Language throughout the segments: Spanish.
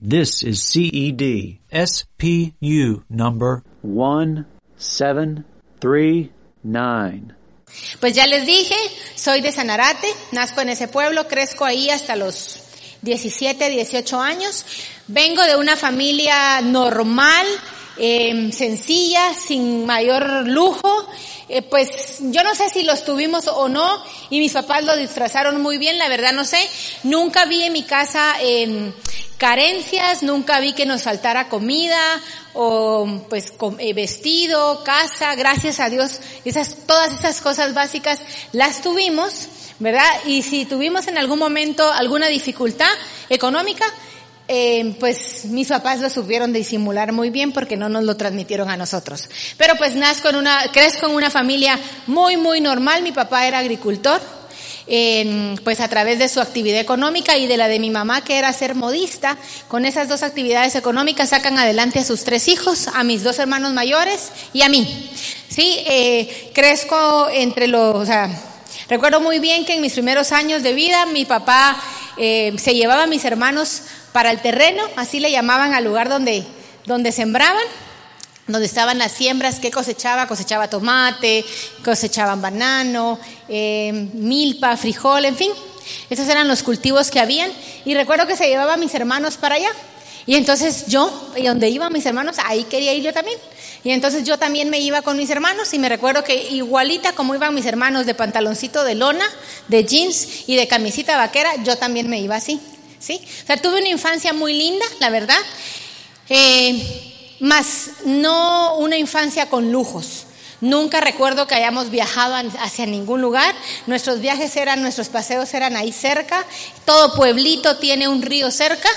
This is CED SPU number 1739. Pues ya les dije, soy de Sanarate, nazco en ese pueblo, crezco ahí hasta los 17, 18 años. Vengo de una familia normal, eh, sencilla, sin mayor lujo. Eh, pues yo no sé si los tuvimos o no, y mis papás lo disfrazaron muy bien, la verdad no sé. Nunca vi en mi casa eh, carencias, nunca vi que nos faltara comida o pues eh, vestido, casa, gracias a Dios, esas, todas esas cosas básicas las tuvimos, ¿verdad? Y si tuvimos en algún momento alguna dificultad económica, eh, pues mis papás lo supieron disimular muy bien porque no nos lo transmitieron a nosotros. Pero pues nazco en una, crezco en una familia muy, muy normal. Mi papá era agricultor, eh, pues a través de su actividad económica y de la de mi mamá que era ser modista. Con esas dos actividades económicas sacan adelante a sus tres hijos, a mis dos hermanos mayores y a mí. Sí, eh, crezco entre los, o sea, recuerdo muy bien que en mis primeros años de vida mi papá eh, se llevaba a mis hermanos para el terreno, así le llamaban al lugar donde, donde sembraban, donde estaban las siembras que cosechaba, cosechaba tomate, cosechaban banano, eh, milpa, frijol, en fin. Esos eran los cultivos que habían. Y recuerdo que se llevaba a mis hermanos para allá. Y entonces yo, y donde iban mis hermanos, ahí quería ir yo también. Y entonces yo también me iba con mis hermanos y me recuerdo que igualita como iban mis hermanos de pantaloncito de lona, de jeans y de camisita vaquera, yo también me iba así. ¿Sí? O sea, tuve una infancia muy linda, la verdad, eh, más no una infancia con lujos. Nunca recuerdo que hayamos viajado hacia ningún lugar. Nuestros viajes eran, nuestros paseos eran ahí cerca. Todo pueblito tiene un río cerca.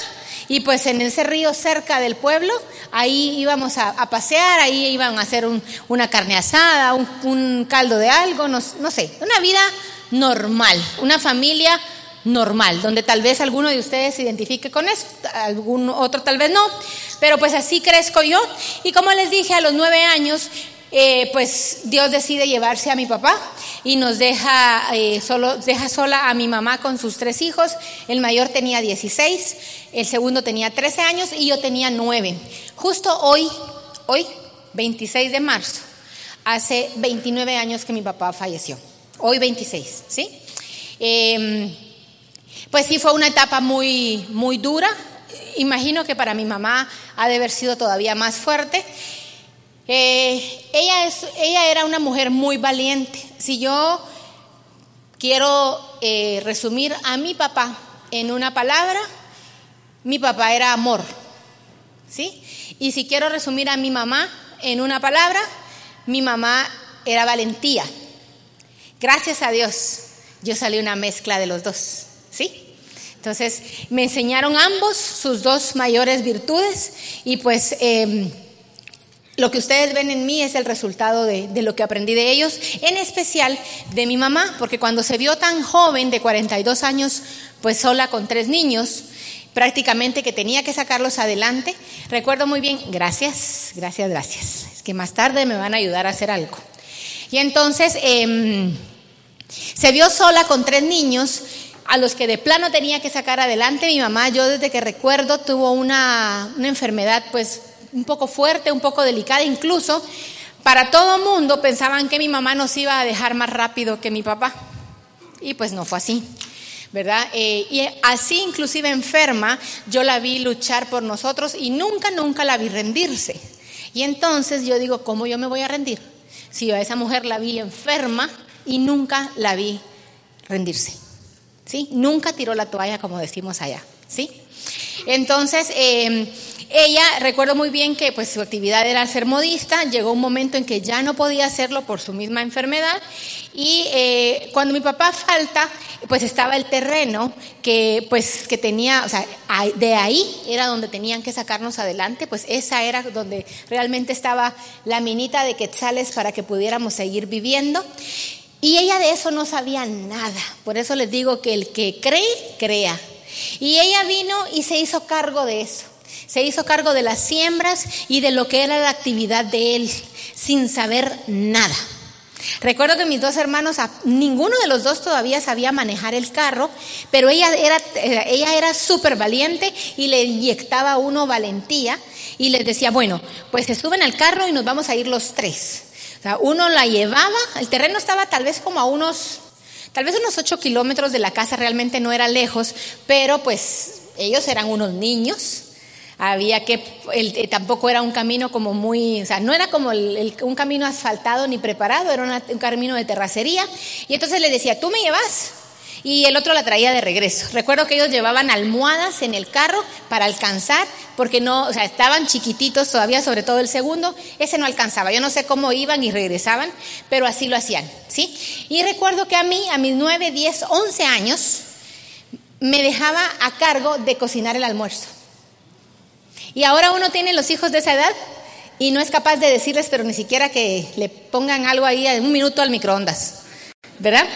Y pues en ese río cerca del pueblo, ahí íbamos a, pasear, ahí iban a hacer un, una carne asada, un, un caldo de algo, no, no sé, una vida normal, una familia normal, donde tal vez alguno de ustedes se identifique con eso, algún otro tal vez no, pero pues así crezco yo. Y como les dije, a los nueve años, eh, pues Dios decide llevarse a mi papá y nos deja, eh, solo, deja sola a mi mamá con sus tres hijos. El mayor tenía 16, el segundo tenía 13 años y yo tenía 9. Justo hoy, hoy, 26 de marzo, hace 29 años que mi papá falleció. Hoy 26, ¿sí? Eh, pues sí, fue una etapa muy, muy dura. Imagino que para mi mamá ha de haber sido todavía más fuerte. Eh, ella, es, ella era una mujer muy valiente. Si yo quiero eh, resumir a mi papá en una palabra, mi papá era amor. ¿Sí? Y si quiero resumir a mi mamá en una palabra, mi mamá era valentía. Gracias a Dios, yo salí una mezcla de los dos. ¿Sí? Entonces me enseñaron ambos sus dos mayores virtudes y pues eh, lo que ustedes ven en mí es el resultado de, lo que aprendí de ellos, en especial de mi mamá, porque cuando se vio tan joven, de 42 años, pues sola con tres niños, prácticamente que tenía que sacarlos adelante, recuerdo muy bien, gracias, gracias, gracias, es que más tarde me van a ayudar a hacer algo. Y entonces eh, se vio sola con tres niños, a los que de plano tenía que sacar adelante. Mi mamá, yo desde que recuerdo, tuvo una, enfermedad pues un poco fuerte, un poco delicada, incluso para todo mundo pensaban que mi mamá nos iba a dejar más rápido que mi papá. Y pues no fue así. ¿Verdad? Eh, y así inclusive enferma, yo la vi luchar por nosotros y nunca, nunca la vi rendirse. Y entonces yo digo, ¿cómo yo me voy a rendir? Si yo a esa mujer la vi enferma y nunca la vi rendirse. ¿Sí? Nunca tiró la toalla, como decimos allá, ¿sí? Entonces, eh, ella, recuerdo muy bien que pues su actividad era ser modista, llegó un momento en que ya no podía hacerlo por su misma enfermedad y eh, cuando mi papá falta, pues estaba el terreno que pues que tenía, o sea, de ahí era donde tenían que sacarnos adelante, pues esa era donde realmente estaba la minita de quetzales para que pudiéramos seguir viviendo. Y ella de eso no sabía nada. Por eso les digo que el que cree, crea. Y ella vino y se hizo cargo de eso. Se hizo cargo de las siembras y de lo que era la actividad de él, sin saber nada. Recuerdo que mis dos hermanos, ninguno de los dos todavía sabía manejar el carro, pero ella era, ella era súper valiente y le inyectaba a uno valentía y les decía, bueno, pues se suben al carro y nos vamos a ir los tres. Sea, uno la llevaba, el terreno estaba tal vez como a unos, tal vez unos ocho kilómetros de la casa, realmente no era lejos, pero pues ellos eran unos niños había que, el, eh, tampoco era un camino como muy, o sea, no era como un camino asfaltado ni preparado, era un camino de terracería. Y entonces le decía, tú me llevas. Y el otro la traía de regreso. Recuerdo que ellos llevaban almohadas en el carro para alcanzar, porque no, o sea, estaban chiquititos todavía, sobre todo el segundo, ese no alcanzaba. Yo no sé cómo iban y regresaban, pero así lo hacían, ¿sí? Y recuerdo que a mí, a mis 9, 10, 11 años, me dejaba a cargo de cocinar el almuerzo. Y ahora uno tiene los hijos de esa edad y no es capaz de decirles, pero ni siquiera que le pongan algo ahí en un minuto al microondas, ¿verdad?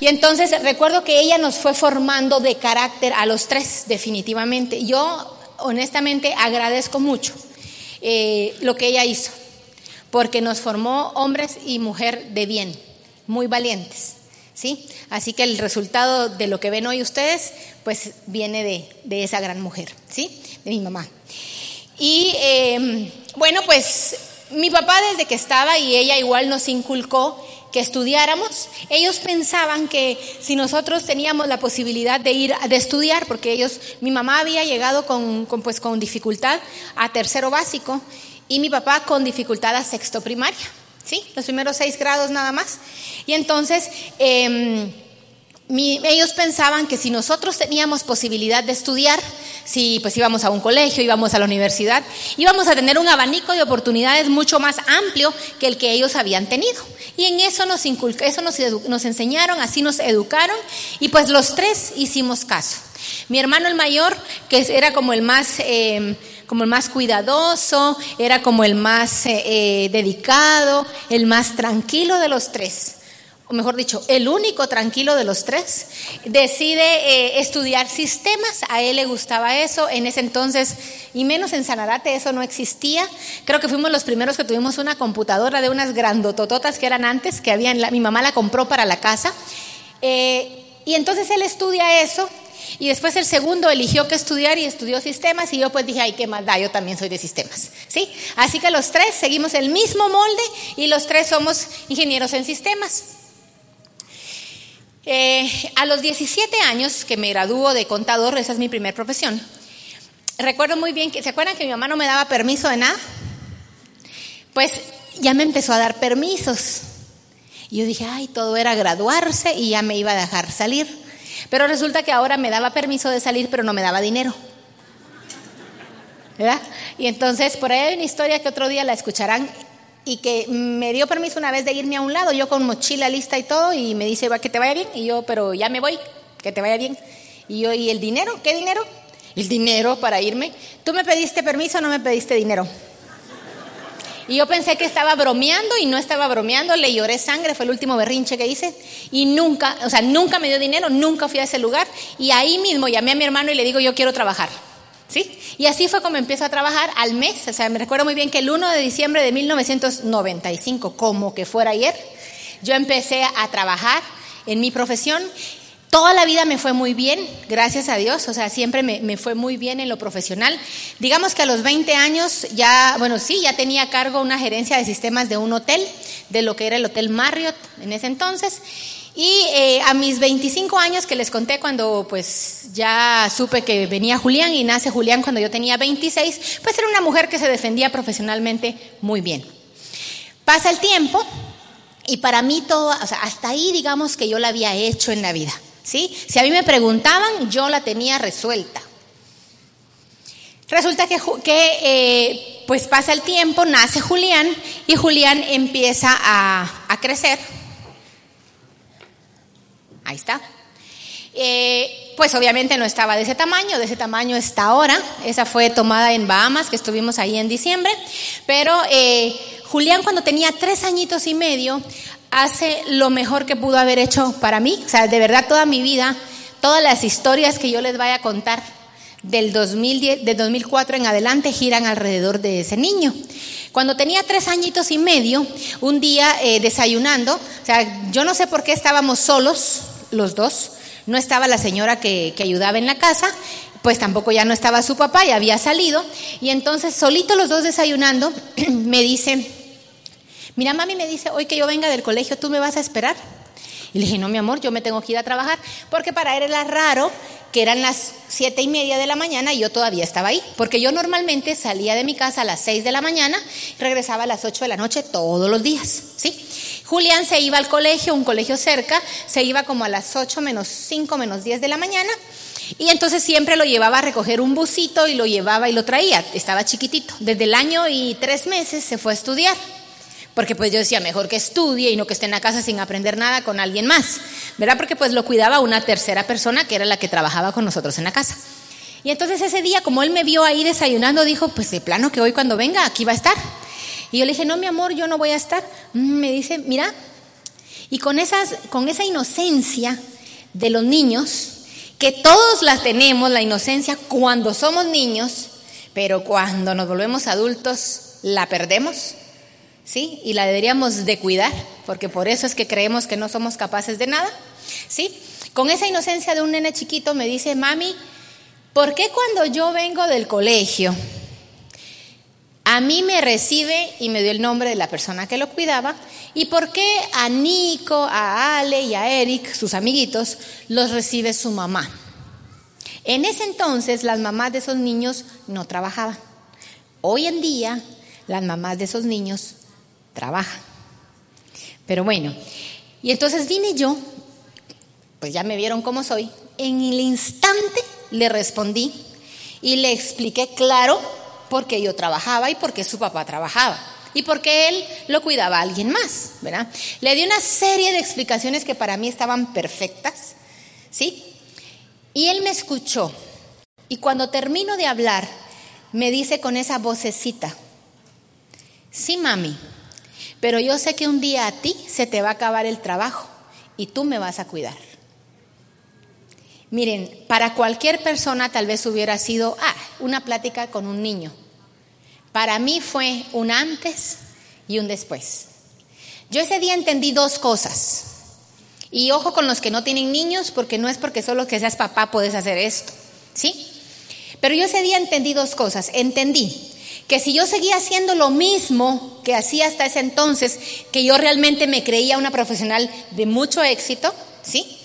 Y entonces recuerdo que ella nos fue formando de carácter a los tres, definitivamente. Yo honestamente agradezco mucho eh, lo que ella hizo, porque nos formó hombres y mujer de bien, muy valientes. ¿Sí? Así que el resultado de lo que ven hoy ustedes, pues viene de, de esa gran mujer, ¿sí? De mi mamá. Y em, bueno, pues mi papá desde que estaba y ella igual nos inculcó que estudiáramos. Ellos pensaban que si nosotros teníamos la posibilidad de ir de estudiar, porque ellos, mi mamá había llegado con, pues con dificultad a tercero básico y mi papá con dificultad a sexto primaria, sí, los primeros seis grados nada más. Y entonces eh, ellos pensaban que si nosotros teníamos posibilidad de estudiar, si pues íbamos a un colegio, íbamos a la universidad, íbamos a tener un abanico de oportunidades mucho más amplio que el que ellos habían tenido. Y en eso nos eso nos, enseñaron, así nos educaron, y pues los tres hicimos caso. Mi hermano el mayor, que era como el más em, como el más cuidadoso, era como el más eh, eh, dedicado, el más tranquilo de los tres o mejor dicho, el único tranquilo de los tres, decide eh, estudiar sistemas, a él le gustaba eso, en ese entonces, y menos en Sanarate, eso no existía. Creo que fuimos los primeros que tuvimos una computadora de unas grandotototas que eran antes, que habían, mi mamá la compró para la casa. Eh, y entonces él estudia eso, y después el segundo eligió que estudiar y estudió sistemas y yo pues dije, ay, qué maldad, yo también soy de sistemas. ¿Sí? Así que los tres seguimos el mismo molde y los tres somos ingenieros en sistemas. Eh, a los 17 años que me graduó de contador, esa es mi primera profesión, recuerdo muy bien que, ¿se acuerdan que mi mamá no me daba permiso de nada? Pues ya me empezó a dar permisos. Y yo dije, ay, todo era graduarse y ya me iba a dejar salir. Pero resulta que ahora me daba permiso de salir, pero no me daba dinero. ¿Verdad? Y entonces, por ahí hay una historia que otro día la escucharán y que me dio permiso una vez de irme a un lado, yo con mochila lista y todo, y me dice, va, que te vaya bien, y yo, pero ya me voy, que te vaya bien. Y yo, ¿y el dinero? ¿Qué dinero? El dinero para irme. ¿Tú me pediste permiso no me pediste dinero? Y yo pensé que estaba bromeando y no estaba bromeando, le lloré sangre, fue el último berrinche que hice y nunca, o sea, nunca me dio dinero, nunca fui a ese lugar y ahí mismo llamé a mi hermano y le digo, yo quiero trabajar. ¿Sí? Y así fue como empiezo a trabajar al mes. O sea, me recuerdo muy bien que el 1 de diciembre de 1995, como que fuera ayer, yo empecé a trabajar en mi profesión. Toda la vida me fue muy bien, gracias a Dios, o sea, siempre me, me, fue muy bien en lo profesional. Digamos que a los 20 años ya, bueno, sí, ya tenía a cargo una gerencia de sistemas de un hotel, de lo que era el Hotel Marriott en ese entonces. Y eh, a mis 25 años que les conté cuando pues ya supe que venía Julián y nace Julián cuando yo tenía 26, pues era una mujer que se defendía profesionalmente muy bien. Pasa el tiempo y para mí todo, o sea, hasta ahí digamos que yo la había hecho en la vida, ¿sí? Si a mí me preguntaban, yo la tenía resuelta. Resulta que, que eh, pues pasa el tiempo, nace Julián y Julián empieza a, a crecer Ahí está. Eh, pues obviamente no estaba de ese tamaño, de ese tamaño está ahora. Esa fue tomada en Bahamas, que estuvimos ahí en diciembre. Pero eh, Julián cuando tenía tres añitos y medio hace lo mejor que pudo haber hecho para mí. O sea, de verdad toda mi vida, todas las historias que yo les vaya a contar del, 2010, del 2004 en adelante giran alrededor de ese niño. Cuando tenía tres añitos y medio, un día eh, desayunando, o sea, yo no sé por qué estábamos solos los dos, no estaba la señora que, que ayudaba en la casa, pues tampoco ya no estaba su papá, ya había salido, y entonces solito los dos desayunando, me dice, mira mami, me dice, hoy que yo venga del colegio, ¿tú me vas a esperar? Y le dije, no, mi amor, yo me tengo que ir a trabajar, porque para él era raro que eran las siete y media de la mañana y yo todavía estaba ahí, porque yo normalmente salía de mi casa a las seis de la mañana regresaba a las ocho de la noche todos los días, ¿sí? Julián se iba al colegio, un colegio cerca, se iba como a las ocho menos cinco menos diez de la mañana y entonces siempre lo llevaba a recoger un busito y lo llevaba y lo traía, estaba chiquitito. Desde el año y tres meses se fue a estudiar porque pues yo decía, mejor que estudie y no que esté en la casa sin aprender nada con alguien más, ¿verdad? Porque pues lo cuidaba una tercera persona que era la que trabajaba con nosotros en la casa. Y entonces ese día, como él me vio ahí desayunando, dijo, pues de plano que hoy cuando venga aquí va a estar. Y yo le dije, no, mi amor, yo no voy a estar. Mm, me dice, mira, y con, esas, con esa inocencia de los niños, que todos la tenemos, la inocencia cuando somos niños, pero cuando nos volvemos adultos la perdemos. ¿sí? Y la deberíamos de cuidar, porque por eso es que creemos que no somos capaces de nada, ¿sí? Con esa inocencia de un nene chiquito me dice, mami, ¿por qué cuando yo vengo del colegio, a mí me recibe y me dio el nombre de la persona que lo cuidaba, y por qué a Nico, a Ale y a Eric, sus amiguitos, los recibe su mamá? En ese entonces las mamás de esos niños no trabajaban. Hoy en día las mamás de esos niños trabaja. Pero bueno, y entonces vine yo, pues ya me vieron cómo soy, en el instante le respondí y le expliqué claro por qué yo trabajaba y por qué su papá trabajaba y por qué él lo cuidaba a alguien más, ¿verdad? Le di una serie de explicaciones que para mí estaban perfectas, ¿sí? Y él me escuchó y cuando termino de hablar me dice con esa vocecita, sí mami, pero yo sé que un día a ti se te va a acabar el trabajo y tú me vas a cuidar. Miren, para cualquier persona tal vez hubiera sido ah, una plática con un niño. Para mí fue un antes y un después. Yo ese día entendí dos cosas. Y ojo con los que no tienen niños, porque no es porque solo que seas papá puedes hacer esto. ¿Sí? Pero yo ese día entendí dos cosas. Entendí que si yo seguía haciendo lo mismo que hacía hasta ese entonces, que yo realmente me creía una profesional de mucho éxito, ¿sí?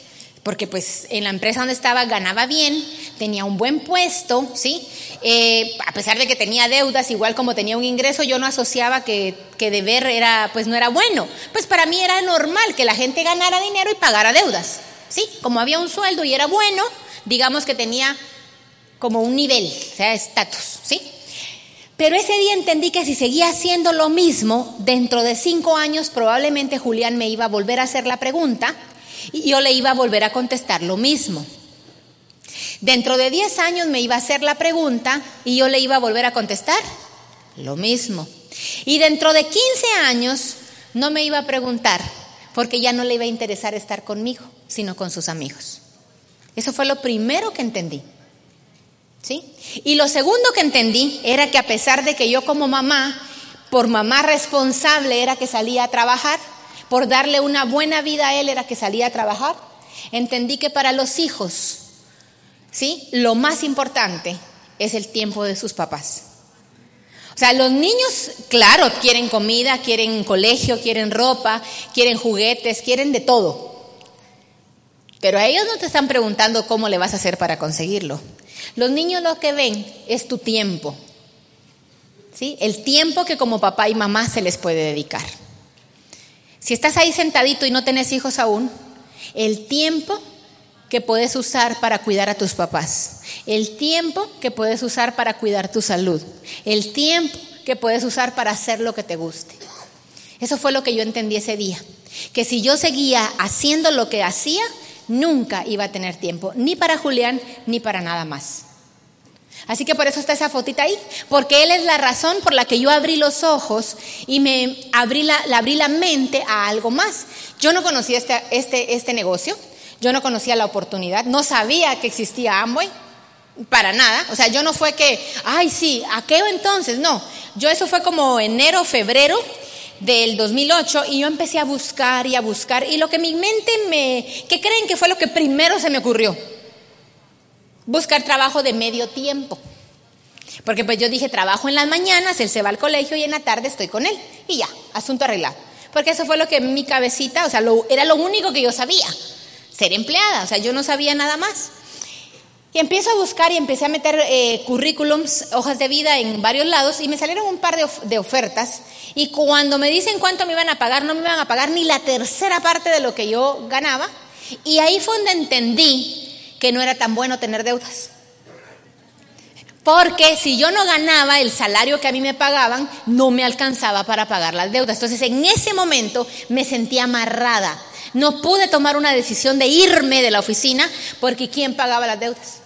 Porque pues en la empresa donde estaba ganaba bien, tenía un buen puesto, ¿sí? Eh, a pesar de que tenía deudas, igual como tenía un ingreso, yo no asociaba que, que deber era, pues no era bueno. Pues para mí era normal que la gente ganara dinero y pagara deudas, ¿sí? Como había un sueldo y era bueno, digamos que tenía como un nivel, o sea, estatus, ¿sí? Pero ese día entendí que si seguía haciendo lo mismo, dentro de cinco años probablemente Julián me iba a volver a hacer la pregunta y yo le iba a volver a contestar lo mismo. Dentro de diez años me iba a hacer la pregunta y yo le iba a volver a contestar lo mismo. Y dentro de 15 años no me iba a preguntar porque ya no le iba a interesar estar conmigo, sino con sus amigos. Eso fue lo primero que entendí. ¿Sí? Y lo segundo que entendí era que a pesar de que yo como mamá, por mamá responsable era que salía a trabajar, por darle una buena vida a él era que salía a trabajar, entendí que para los hijos, ¿sí? Lo más importante es el tiempo de sus papás. O sea, los niños, claro, quieren comida, quieren colegio, quieren ropa, quieren juguetes, quieren de todo. Pero a ellos no te están preguntando cómo le vas a hacer para conseguirlo. Los niños lo que ven es tu tiempo. ¿Sí? El tiempo que como papá y mamá se les puede dedicar. Si estás ahí sentadito y no tenés hijos aún, el tiempo que puedes usar para cuidar a tus papás, el tiempo que puedes usar para cuidar tu salud, el tiempo que puedes usar para hacer lo que te guste. Eso fue lo que yo entendí ese día, que si yo seguía haciendo lo que hacía, nunca iba a tener tiempo, ni para Julián, ni para nada más. Así que por eso está esa fotita ahí, porque él es la razón por la que yo abrí los ojos y me abrí la, abrí la mente a algo más. Yo no conocía este, este, este negocio, yo no conocía la oportunidad, no sabía que existía Amway, para nada. O sea, yo no fue que, ay, sí, ¿a entonces? No, yo eso fue como enero, febrero del 2008 y yo empecé a buscar y a buscar y lo que mi mente me, ¿qué creen que fue lo que primero se me ocurrió? Buscar trabajo de medio tiempo. Porque pues yo dije, trabajo en las mañanas, él se va al colegio y en la tarde estoy con él. Y ya, asunto arreglado. Porque eso fue lo que mi cabecita, o sea, era lo único que yo sabía, ser empleada, o sea, yo no sabía nada más. Y empiezo a buscar y empecé a meter eh, currículums, hojas de vida en varios lados y me salieron un par de, de, ofertas. Y cuando me dicen cuánto me iban a pagar, no me iban a pagar ni la tercera parte de lo que yo ganaba. Y ahí fue donde entendí que no era tan bueno tener deudas. Porque si yo no ganaba el salario que a mí me pagaban, no me alcanzaba para pagar las deudas. Entonces en ese momento me sentí amarrada. No pude tomar una decisión de irme de la oficina porque ¿quién pagaba las deudas?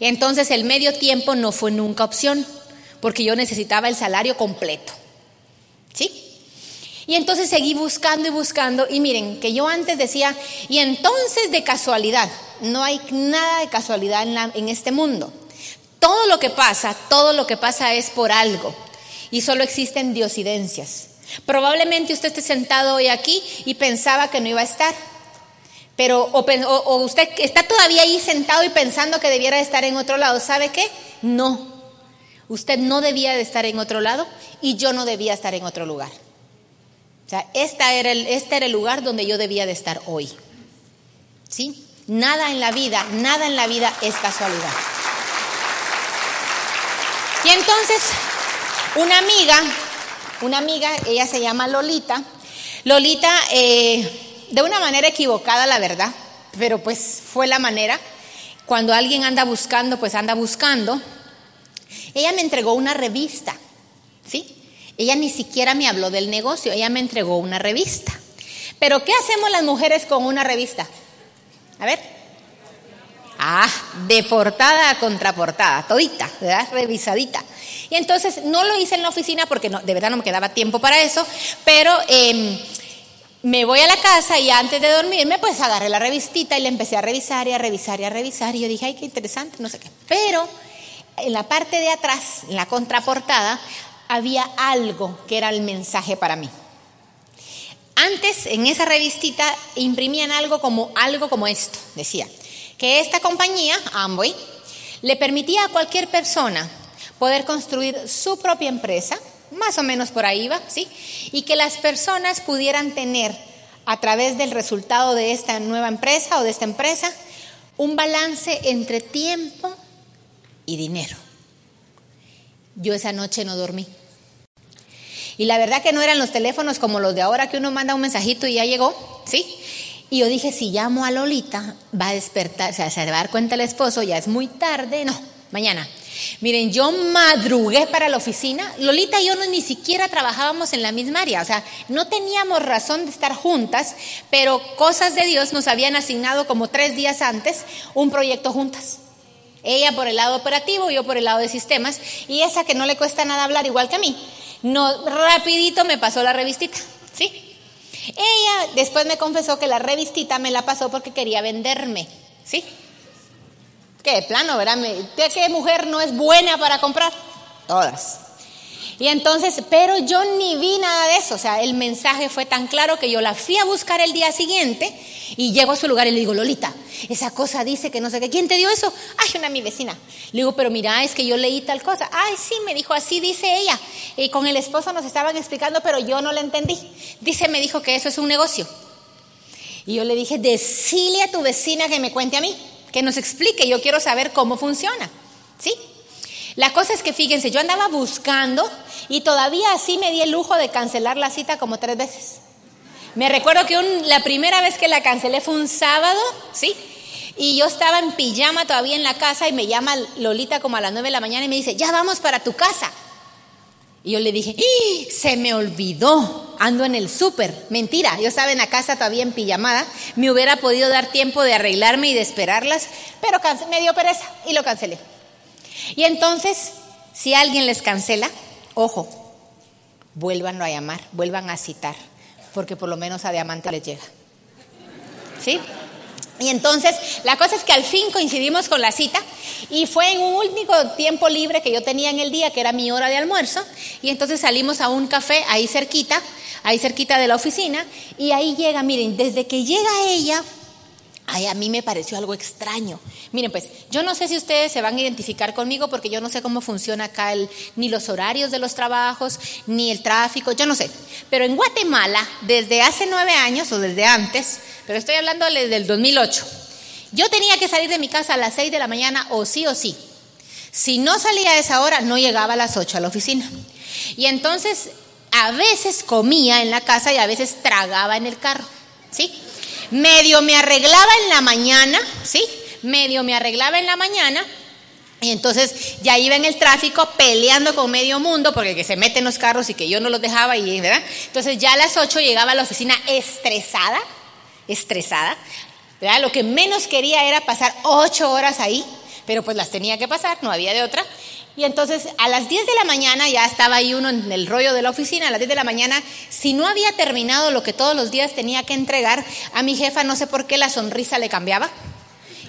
Entonces el medio tiempo no fue nunca opción porque yo necesitaba el salario completo. ¿Sí? Y entonces seguí buscando y buscando y miren que yo antes decía, y entonces de casualidad, no hay nada de casualidad en, en este mundo. Todo lo que pasa, todo lo que pasa es por algo. Y solo existen diosidencias. Probablemente usted esté sentado hoy aquí y pensaba que no iba a estar. Pero, o, usted está todavía ahí sentado y pensando que debiera estar en otro lado. ¿Sabe qué? No. Usted no debía de estar en otro lado y yo no debía estar en otro lugar. O sea, esta era el, este era el lugar donde yo debía de estar hoy. ¿Sí? Nada en la vida, nada en la vida es casualidad. Y entonces, una amiga, una amiga, ella se llama Lolita. Lolita, eh, de una manera equivocada, la verdad, pero pues fue la manera. Cuando alguien anda buscando, pues anda buscando. Ella me entregó una revista, ¿sí? Ella ni siquiera me habló del negocio, ella me entregó una revista. Pero ¿qué hacemos las mujeres con una revista? A ver. Ah, de portada a contraportada, todita, ¿verdad? Revisadita. Y entonces no lo hice en la oficina porque no, de verdad no me quedaba tiempo para eso, pero eh, me voy a la casa y antes de dormirme, pues agarré la revistita y la empecé a revisar y a revisar y a revisar. Y yo dije, ay, qué interesante, no sé qué. Pero en la parte de atrás, en la contraportada, había algo que era el mensaje para mí. Antes, en esa revistita, imprimían algo como, algo como esto, decía que esta compañía, Amway, le permitía a cualquier persona poder construir su propia empresa, más o menos por ahí va, ¿sí? Y que las personas pudieran tener a través del resultado de esta nueva empresa o de esta empresa un balance entre tiempo y dinero. Yo esa noche no dormí. Y la verdad que no eran los teléfonos como los de ahora que uno manda un mensajito y ya llegó, ¿sí? Y yo dije, si llamo a Lolita, va a despertar, o sea, se va a dar cuenta el esposo, ya es muy tarde, no, mañana. Miren, yo madrugué para la oficina. Lolita y yo no ni siquiera trabajábamos en la misma área, o sea, no teníamos razón de estar juntas, pero cosas de Dios nos habían asignado como tres días antes un proyecto juntas. Ella por el lado operativo, yo por el lado de sistemas, y esa que no le cuesta nada hablar igual que a mí, no, rapidito me pasó la revistita, ¿sí? Ella después me confesó que la revistita me la pasó porque quería venderme, ¿sí? ¿Qué plano, verdad? ¿Qué mujer no es buena para comprar? Todas. Y entonces, pero yo ni vi nada de eso, o sea, el mensaje fue tan claro que yo la fui a buscar el día siguiente y llego a su lugar y le digo, Lolita, esa cosa dice que no sé qué, ¿quién te dio eso? Ay, una mi vecina. Le digo, pero mira, es que yo leí tal cosa. Ay, sí, me dijo, así dice ella. Y con el esposo nos estaban explicando, pero yo no le entendí. Dice, me dijo que eso es un negocio. Y yo le dije, decile a tu vecina que me cuente a mí, que nos explique, yo quiero saber cómo funciona. ¿Sí? La cosa es que fíjense, yo andaba buscando y todavía así me di el lujo de cancelar la cita como tres veces. Me recuerdo que la primera vez que la cancelé fue un sábado, ¿sí? Y yo estaba en pijama todavía en la casa y me llama Lolita como a las nueve de la mañana y me dice, ya vamos para tu casa. Y yo le dije, se me olvidó, ando en el súper. Mentira, yo estaba en la casa todavía en pijamada, me hubiera podido dar tiempo de arreglarme y de esperarlas, pero me dio pereza y lo cancelé. Y entonces, si alguien les cancela, ojo, vuélvanlo a llamar, vuelvan a citar, porque por lo menos a diamante les llega. ¿Sí? Y entonces, la cosa es que al fin coincidimos con la cita y fue en un único tiempo libre que yo tenía en el día, que era mi hora de almuerzo, y entonces salimos a un café ahí cerquita, ahí cerquita de la oficina, y ahí llega, miren, desde que llega ella, Ay, a mí me pareció algo extraño. Miren, pues, yo no sé si ustedes se van a identificar conmigo porque yo no sé cómo funciona acá el, ni los horarios de los trabajos, ni el tráfico, yo no sé. Pero en Guatemala, desde hace nueve años o desde antes, pero estoy hablando desde el 2008, yo tenía que salir de mi casa a las seis de la mañana o sí o sí. Si no salía a esa hora, no llegaba a las ocho a la oficina. Y entonces, a veces comía en la casa y a veces tragaba en el carro, ¿sí? Medio me arreglaba en la mañana, ¿sí? Medio me arreglaba en la mañana. Y entonces ya iba en el tráfico peleando con medio mundo porque que se meten los carros y que yo no los dejaba y ¿verdad? Entonces ya a las 8 llegaba a la oficina estresada, estresada. ¿verdad? Lo que menos quería era pasar 8 horas ahí, pero pues las tenía que pasar, no había de otra. Y entonces a las 10 de la mañana ya estaba ahí uno en el rollo de la oficina, a las 10 de la mañana, si no había terminado lo que todos los días tenía que entregar, a mi jefa no sé por qué la sonrisa le cambiaba.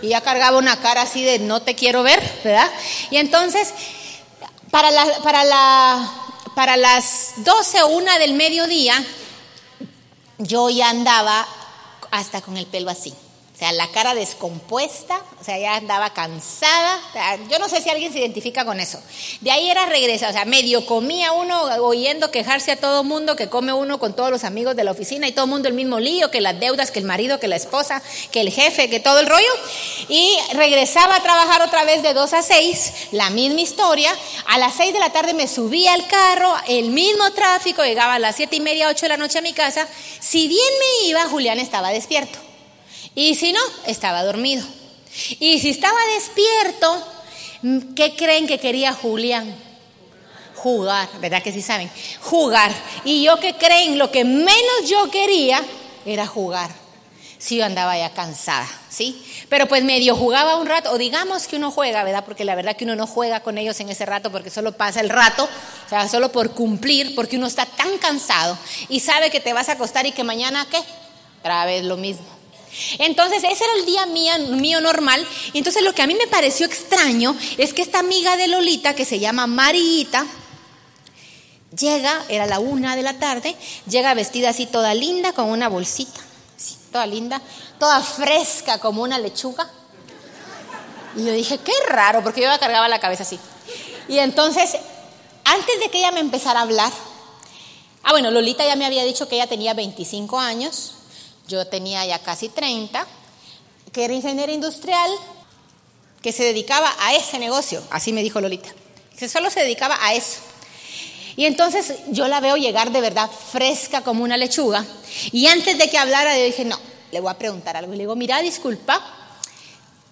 Y ya cargaba una cara así de no te quiero ver, ¿verdad? Y entonces, para, la, para, la, para las 12 o 1 del mediodía, yo ya andaba hasta con el pelo así. O sea, la cara descompuesta, o sea, ya andaba cansada. yo no sé si alguien se identifica con eso. De ahí era regresar, o sea, medio comía uno oyendo quejarse a todo mundo, que come uno con todos los amigos de la oficina y todo el mundo el mismo lío, que las deudas, que el marido, que la esposa, que el jefe, que todo el rollo. Y regresaba a trabajar otra vez de 2 a 6, la misma historia. A las 6 de la tarde me subía al carro, el mismo tráfico, llegaba a las 7 y media, 8 de la noche a mi casa. Si bien me iba, Julián estaba despierto. Y si no, estaba dormido. Y si estaba despierto, ¿qué creen que quería Julián? Jugar, ¿verdad que sí saben? Jugar. Y yo qué creen, lo que menos yo quería era jugar. Si yo andaba ya cansada, ¿sí? Pero pues medio jugaba un rato, o digamos que uno juega, ¿verdad? Porque la verdad que uno no juega con ellos en ese rato porque solo pasa el rato, o sea, solo por cumplir, porque uno está tan cansado y sabe que te vas a acostar y que mañana, ¿qué? Otra vez lo mismo. Entonces, ese era el día mío, normal. Y entonces lo que a mí me pareció extraño es que esta amiga de Lolita, que se llama Marita, llega, era la una de la tarde, llega vestida así toda linda, con una bolsita, toda linda, toda fresca como una lechuga. Y yo dije, qué raro, porque yo cargaba la cabeza así. Y entonces, antes de que ella me empezara a hablar, ah, bueno, Lolita ya me había dicho que ella tenía 25 años, yo tenía ya casi 30, que era ingeniera industrial, que se dedicaba a ese negocio, así me dijo Lolita, que solo se dedicaba a eso. Y entonces yo la veo llegar de verdad fresca como una lechuga. Y antes de que hablara, yo dije, no, le voy a preguntar algo. Y le digo, mira, disculpa,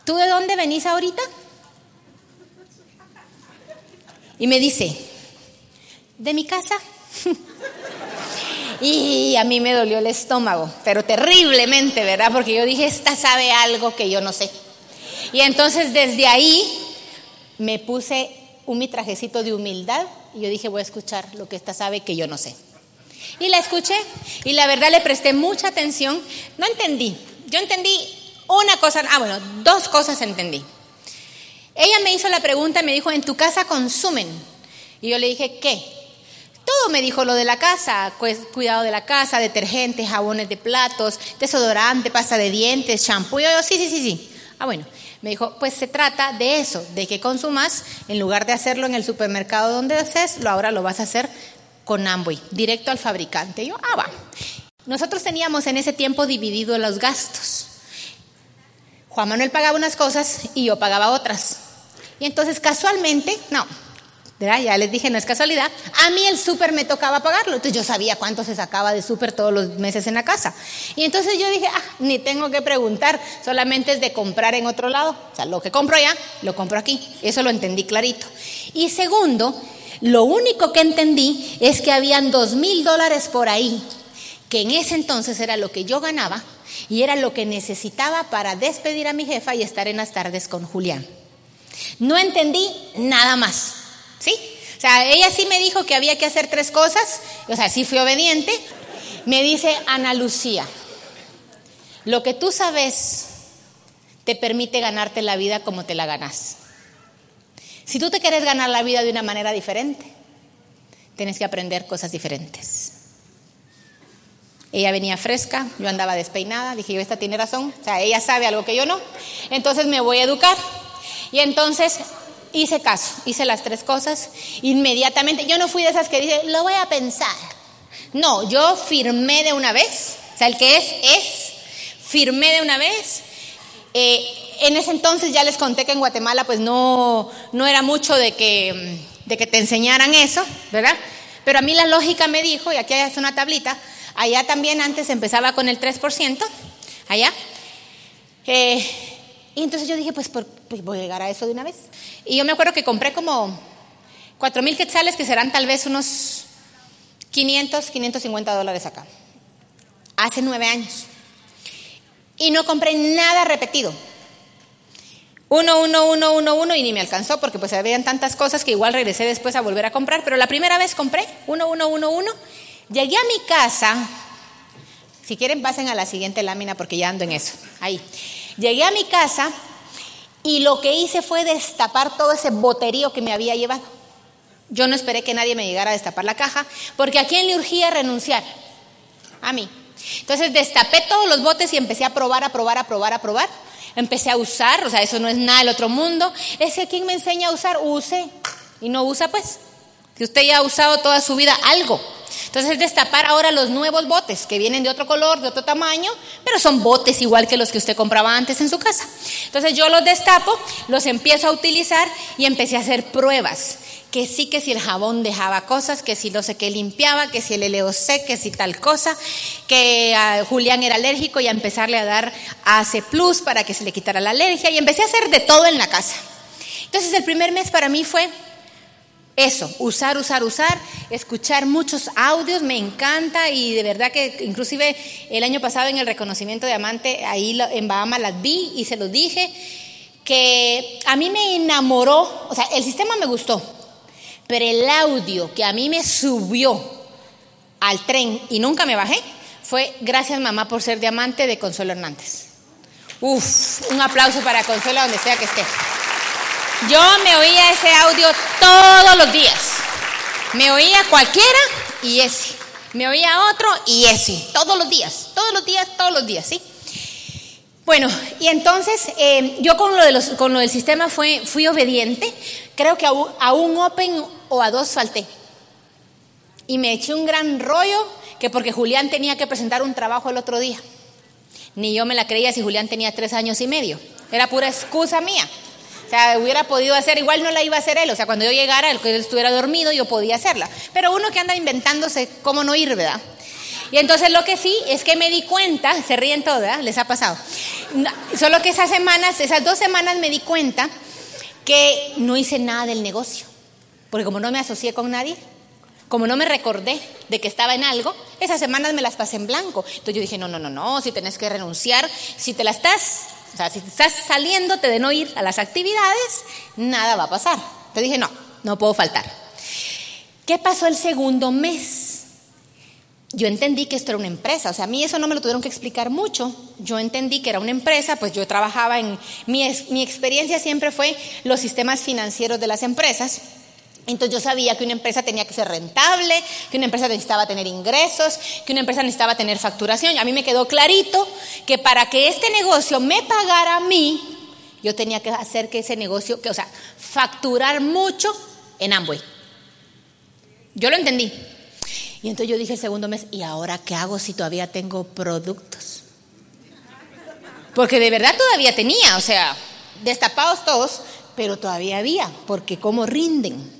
¿tú de dónde venís ahorita? Y me dice, de mi casa. Y a mí me dolió el estómago, pero terriblemente, ¿verdad? Porque yo dije, esta sabe algo que yo no sé. Y entonces desde ahí me puse un mi trajecito de humildad y yo dije, voy a escuchar lo que esta sabe que yo no sé. Y la escuché y la verdad le presté mucha atención. No entendí. Yo entendí una cosa, ah, bueno, dos cosas entendí. Ella me hizo la pregunta me dijo, ¿en tu casa consumen? Y yo le dije, ¿qué? Todo me dijo lo de la casa, pues, cuidado de la casa, detergente, jabones de platos, desodorante, pasta de dientes, shampoo. Yo, sí, sí, sí, sí. Ah, bueno, me dijo, pues se trata de eso, de que consumas, en lugar de hacerlo en el supermercado donde haces, lo ahora lo vas a hacer con Amway, directo al fabricante. yo, ah, va. Nosotros teníamos en ese tiempo dividido los gastos. Juan Manuel pagaba unas cosas y yo pagaba otras. Y entonces casualmente, no, ya les dije, no es casualidad. A mí el súper me tocaba pagarlo. Entonces yo sabía cuánto se sacaba de súper todos los meses en la casa. Y entonces yo dije, ah, ni tengo que preguntar, solamente es de comprar en otro lado. O sea, lo que compro allá, lo compro aquí. Eso lo entendí clarito. Y segundo, lo único que entendí es que habían dos mil dólares por ahí, que en ese entonces era lo que yo ganaba y era lo que necesitaba para despedir a mi jefa y estar en las tardes con Julián. No entendí nada más. ¿Sí? O sea, ella sí me dijo que había que hacer tres cosas, o sea, sí fui obediente. Me dice Ana Lucía, lo que tú sabes te permite ganarte la vida como te la ganas. Si tú te quieres ganar la vida de una manera diferente, tienes que aprender cosas diferentes. Ella venía fresca, yo andaba despeinada, dije yo, esta tiene razón, o sea, ella sabe algo que yo no, entonces me voy a educar. Y entonces hice caso, hice las tres cosas inmediatamente. Yo no fui de esas que dije, lo voy a pensar. No, yo firmé de una vez, o sea, el que es, es, firmé de una vez. Eh, en ese entonces ya les conté que en Guatemala pues no, no era mucho de que, de que te enseñaran eso, ¿verdad? Pero a mí la lógica me dijo, y aquí hay una tablita, allá también antes empezaba con el 3%, allá. Eh, y entonces yo dije, pues, pues, voy a llegar a eso de una vez. Y yo me acuerdo que compré como 4 mil quetzales, que serán tal vez unos 500, 550 dólares acá. Hace nueve años. Y no compré nada repetido. Uno, uno, uno, uno, uno, y ni me alcanzó porque pues habían tantas cosas que igual regresé después a volver a comprar. Pero la primera vez compré uno, uno, uno, uno. Llegué a mi casa. Si quieren, pasen a la siguiente lámina porque ya ando en eso. Ahí. Llegué a mi casa y lo que hice fue destapar todo ese boterío que me había llevado. Yo no esperé que nadie me llegara a destapar la caja, porque a quién le urgía renunciar? A mí. Entonces destapé todos los botes y empecé a probar, a probar, a probar, a probar. Empecé a usar, o sea, eso no es nada del otro mundo. Es que quien me enseña a usar, use. Y no usa, pues. Que usted ya ha usado toda su vida algo. Entonces es destapar ahora los nuevos botes que vienen de otro color, de otro tamaño, pero son botes igual que los que usted compraba antes en su casa. Entonces yo los destapo, los empiezo a utilizar y empecé a hacer pruebas que sí, que si el jabón dejaba cosas, que si no sé qué limpiaba, que si el LOC, que si tal cosa, que a Julián era alérgico y a empezarle a dar AC Plus para que se le quitara la alergia y empecé a hacer de todo en la casa. Entonces el primer mes para mí fue eso, usar, usar, usar, escuchar muchos audios, me encanta y de verdad que inclusive el año pasado en el reconocimiento de amante, ahí en Bahamas las vi y se los dije, que a mí me enamoró, o sea, el sistema me gustó, pero el audio que a mí me subió al tren y nunca me bajé fue gracias mamá por ser diamante de Consuelo Hernández. Uf, un aplauso para Consuelo donde sea que esté. Yo me oía ese audio todos los días. Me oía cualquiera y ese. Me oía otro y ese. Todos los días, todos los días, todos los días, ¿sí? Bueno, y entonces eh, yo con lo, del sistema fui obediente. Creo que a un, a un Open o a dos falté. Y me eché un gran rollo que porque Julián tenía que presentar un trabajo el otro día. Ni yo me la creía si Julián tenía tres años y medio. Era pura excusa mía. O sea, hubiera podido hacer, igual no la iba a hacer él. O sea, cuando yo llegara, el que él estuviera dormido, yo podía hacerla. Pero uno que anda inventándose cómo no ir, ¿verdad? Y entonces lo que sí es que me di cuenta, se ríen todas. Les ha pasado. solo que esas semanas, esas dos semanas me di cuenta que no hice nada del negocio. Porque como no me asocié con nadie, como no me recordé de que estaba en algo, esas semanas me las pasé en blanco. Entonces yo dije, no, no, no, no, si tenés que renunciar, si te la estás, o sea, si te estás saliéndote de no ir a las actividades, nada va a pasar. Entonces dije, no, no puedo faltar. ¿Qué pasó el segundo mes? Yo entendí que esto era una empresa, o sea, a mí eso no me lo tuvieron que explicar mucho. Yo entendí que era una empresa, pues yo trabajaba en, mi, mi experiencia siempre fue los sistemas financieros de las empresas. Entonces yo sabía que una empresa tenía que ser rentable, que una empresa necesitaba tener ingresos, que una empresa necesitaba tener facturación. A mí me quedó clarito que para que este negocio me pagara a mí, yo tenía que hacer que ese negocio, que, o sea, facturar mucho en Amway. Yo lo entendí. Y entonces yo dije el segundo mes, ¿y ahora qué hago si todavía tengo productos? Porque de verdad todavía tenía, o sea, destapados todos, pero todavía había, porque cómo rinden.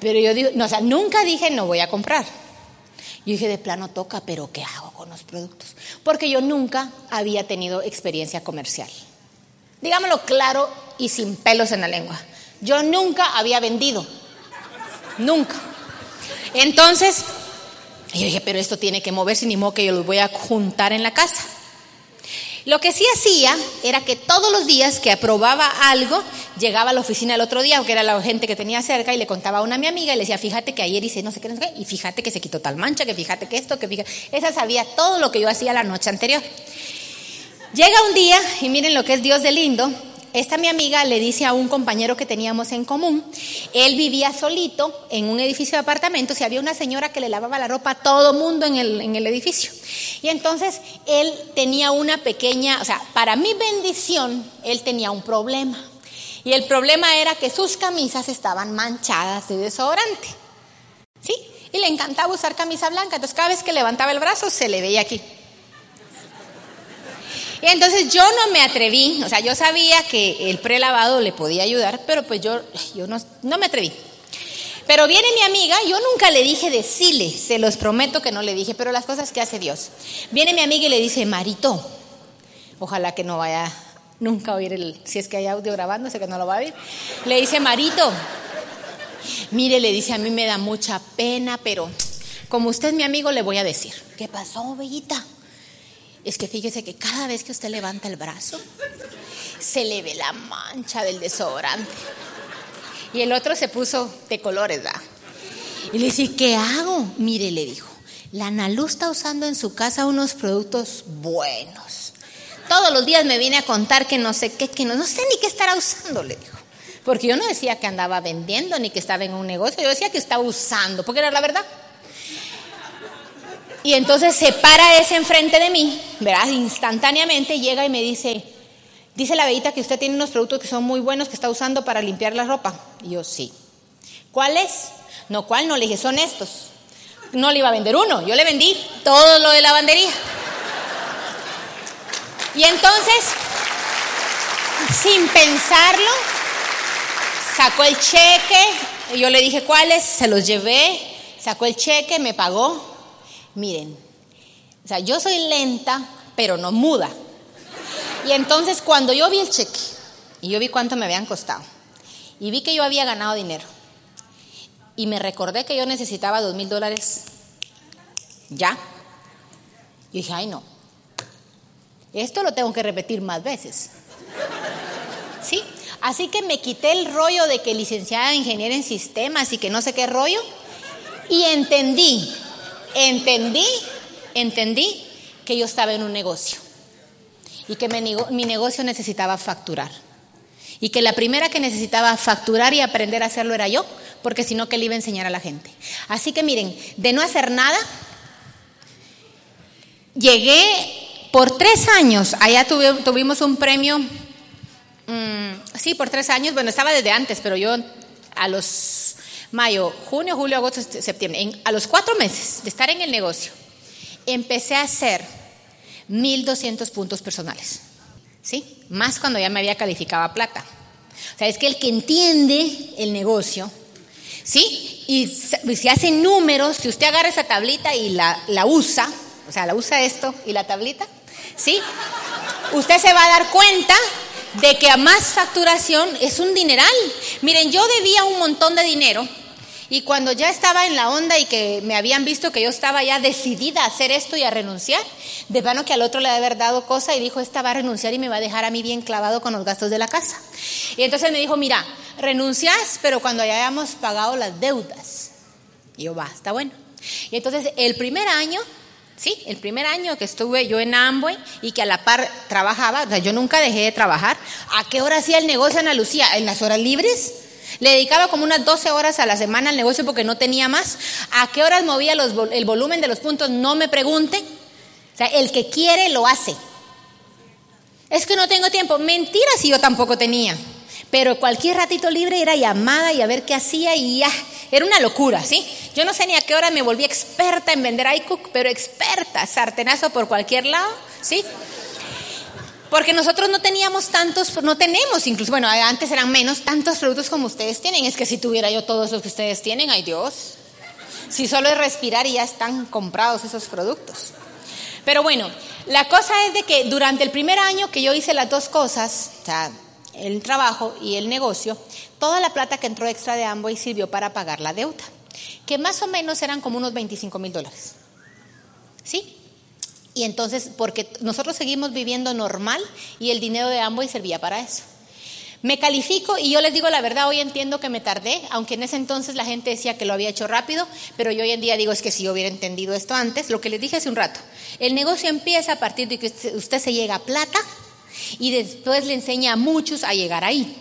Pero yo digo, no, o sea, nunca dije no voy a comprar. Yo dije, de plano toca, pero ¿qué hago con los productos? Porque yo nunca había tenido experiencia comercial. Digámoslo claro y sin pelos en la lengua. Yo nunca había vendido. Nunca. Entonces, yo dije, pero esto tiene que moverse, ni modo que yo lo voy a juntar en la casa. Lo que sí hacía era que todos los días que aprobaba algo, llegaba a la oficina el otro día, aunque era la gente que tenía cerca, y le contaba a una mi amiga y le decía, fíjate que ayer hice no sé qué, no sé qué, y fíjate que se quitó tal mancha, que fíjate que esto, que fíjate. Esa sabía todo lo que yo hacía la noche anterior. Llega un día, y miren lo que es Dios de lindo, esta mi amiga le dice a un compañero que teníamos en común, él vivía solito en un edificio de apartamentos y había una señora que le lavaba la ropa a todo mundo en el, en el edificio. Y entonces él tenía una pequeña, o sea, para mi bendición, él tenía un problema. Y el problema era que sus camisas estaban manchadas de desodorante. ¿Sí? Y le encantaba usar camisa blanca. Entonces cada vez que levantaba el brazo se le veía aquí. Entonces yo no me atreví, o sea, yo sabía que el prelavado le podía ayudar, pero pues yo, yo no, no me atreví. Pero viene mi amiga, yo nunca le dije decirle, se los prometo que no le dije, pero las cosas que hace Dios. Viene mi amiga y le dice, Marito, ojalá que no vaya nunca a oír el, si es que hay audio grabando, sé que no lo va a oír. Le dice, Marito, mire, le dice, a mí me da mucha pena, pero como usted es mi amigo, le voy a decir, ¿qué pasó, bellita? Es que fíjese que cada vez que usted levanta el brazo, se le ve la mancha del desodorante. Y el otro se puso de colores, ¿verdad? Y le dice, ¿qué hago? Mire, le dijo, la Analu está usando en su casa unos productos buenos. Todos los días me viene a contar que no sé qué, que no, no sé ni qué estará usando, le dijo. Porque yo no decía que andaba vendiendo ni que estaba en un negocio, yo decía que estaba usando, porque era la verdad. Y entonces se para ese enfrente de mí, ¿verdad? Instantáneamente llega y me dice, dice la bellita que usted tiene unos productos que son muy buenos que está usando para limpiar la ropa. Y yo, sí. ¿Cuál es? No, ¿cuál? No le dije, son estos. No le iba a vender uno, yo le vendí todo lo de lavandería. Y entonces, sin pensarlo, sacó el cheque, yo le dije cuáles, se los llevé, sacó el cheque, me pagó, Miren, o sea, yo soy lenta, pero no muda. Y entonces cuando yo vi el cheque y yo vi cuánto me habían costado y vi que yo había ganado dinero y me recordé que yo necesitaba dos mil dólares ya, yo dije, ay no, esto lo tengo que repetir más veces. ¿Sí? Así que me quité el rollo de que licenciada en ingeniería en sistemas y que no sé qué rollo y entendí entendí, entendí que yo estaba en un negocio y que mi, negocio necesitaba facturar. Y que la primera que necesitaba facturar y aprender a hacerlo era yo, porque si no, que le iba a enseñar a la gente. Así que miren, de no hacer nada, llegué por tres años, allá tuvimos un premio, mm, sí, por tres años, bueno, estaba desde antes, pero yo a los mayo, junio, julio, agosto, septiembre, a los cuatro meses de estar en el negocio, empecé a hacer 1.200 puntos personales. ¿Sí? Más cuando ya me había calificado a plata. O sea, es que el que entiende el negocio, ¿sí? Y si hace números, si usted agarra esa tablita y la, la usa, o sea, la usa esto y la tablita, ¿sí? Usted se va a dar cuenta de que a más facturación es un dineral. Miren, yo debía un montón de dinero y cuando ya estaba en la onda y que me habían visto que yo estaba ya decidida a hacer esto y a renunciar, de plano que al otro le había dado cosa y dijo, esta va a renunciar y me va a dejar a mí bien clavado con los gastos de la casa. Y entonces me dijo, mira, renuncias, pero cuando hayamos pagado las deudas. Y yo, va, está bueno. Y entonces el primer año Sí, el primer año que estuve yo en Amway y que a la par trabajaba, o sea, yo nunca dejé de trabajar. ¿A qué hora hacía el negocio Ana Lucía? ¿En las horas libres? Le dedicaba como unas 12 horas a la semana al negocio porque no tenía más. ¿A qué horas movía el volumen de los puntos? No me pregunte. O sea, el que quiere lo hace. Es que no tengo tiempo. Mentira si yo tampoco tenía. Pero cualquier ratito libre era llamada y a ver qué hacía y ya. Era una locura, ¿sí? Yo no sé ni a qué hora me volví experta en vender iCook, pero experta, sartenazo por cualquier lado, ¿sí? Porque nosotros no teníamos tantos, no tenemos incluso, bueno, antes eran menos, tantos productos como ustedes tienen. Es que si tuviera yo todos los que ustedes tienen, ay Dios. Si solo es respirar y ya están comprados esos productos. Pero bueno, la cosa es de que durante el primer año que yo hice las dos cosas, o sea, el trabajo y el negocio, toda la plata que entró extra de Amway sirvió para pagar la deuda, que más o menos eran como unos 25 mil dólares. ¿Sí? Y entonces, porque nosotros seguimos viviendo normal y el dinero de Amway servía para eso. Me califico y yo les digo la verdad, hoy entiendo que me tardé, aunque en ese entonces la gente decía que lo había hecho rápido, pero yo hoy en día digo es que si yo hubiera entendido esto antes, lo que les dije hace un rato, el negocio empieza a partir de que usted se llega a plata y después le enseña a muchos a llegar ahí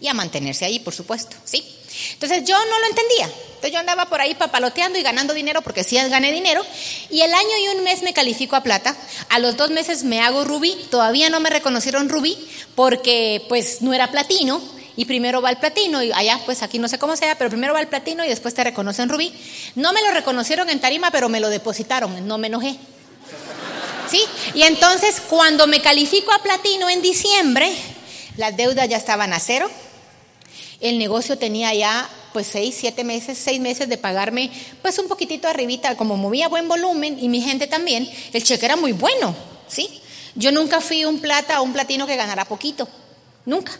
y a mantenerse ahí, por supuesto, ¿sí? Entonces yo no lo entendía. Entonces yo andaba por ahí papaloteando y ganando dinero porque sí gané dinero. Y el año y un mes me califico a plata. A los dos meses me hago rubí. Todavía no me reconocieron rubí porque pues no era platino. Y primero va el platino y allá pues aquí no sé cómo sea, pero primero va el platino y después te reconocen rubí. No me lo reconocieron en tarima, pero me lo depositaron. No me enojé. ¿Sí? Y entonces cuando me califico a platino en diciembre, las deudas ya estaban a cero el negocio tenía ya pues seis, siete meses, seis meses de pagarme pues un poquitito arribita, como movía buen volumen y mi gente también, el cheque era muy bueno, ¿sí? Yo nunca fui un plata o un platino que ganara poquito, nunca.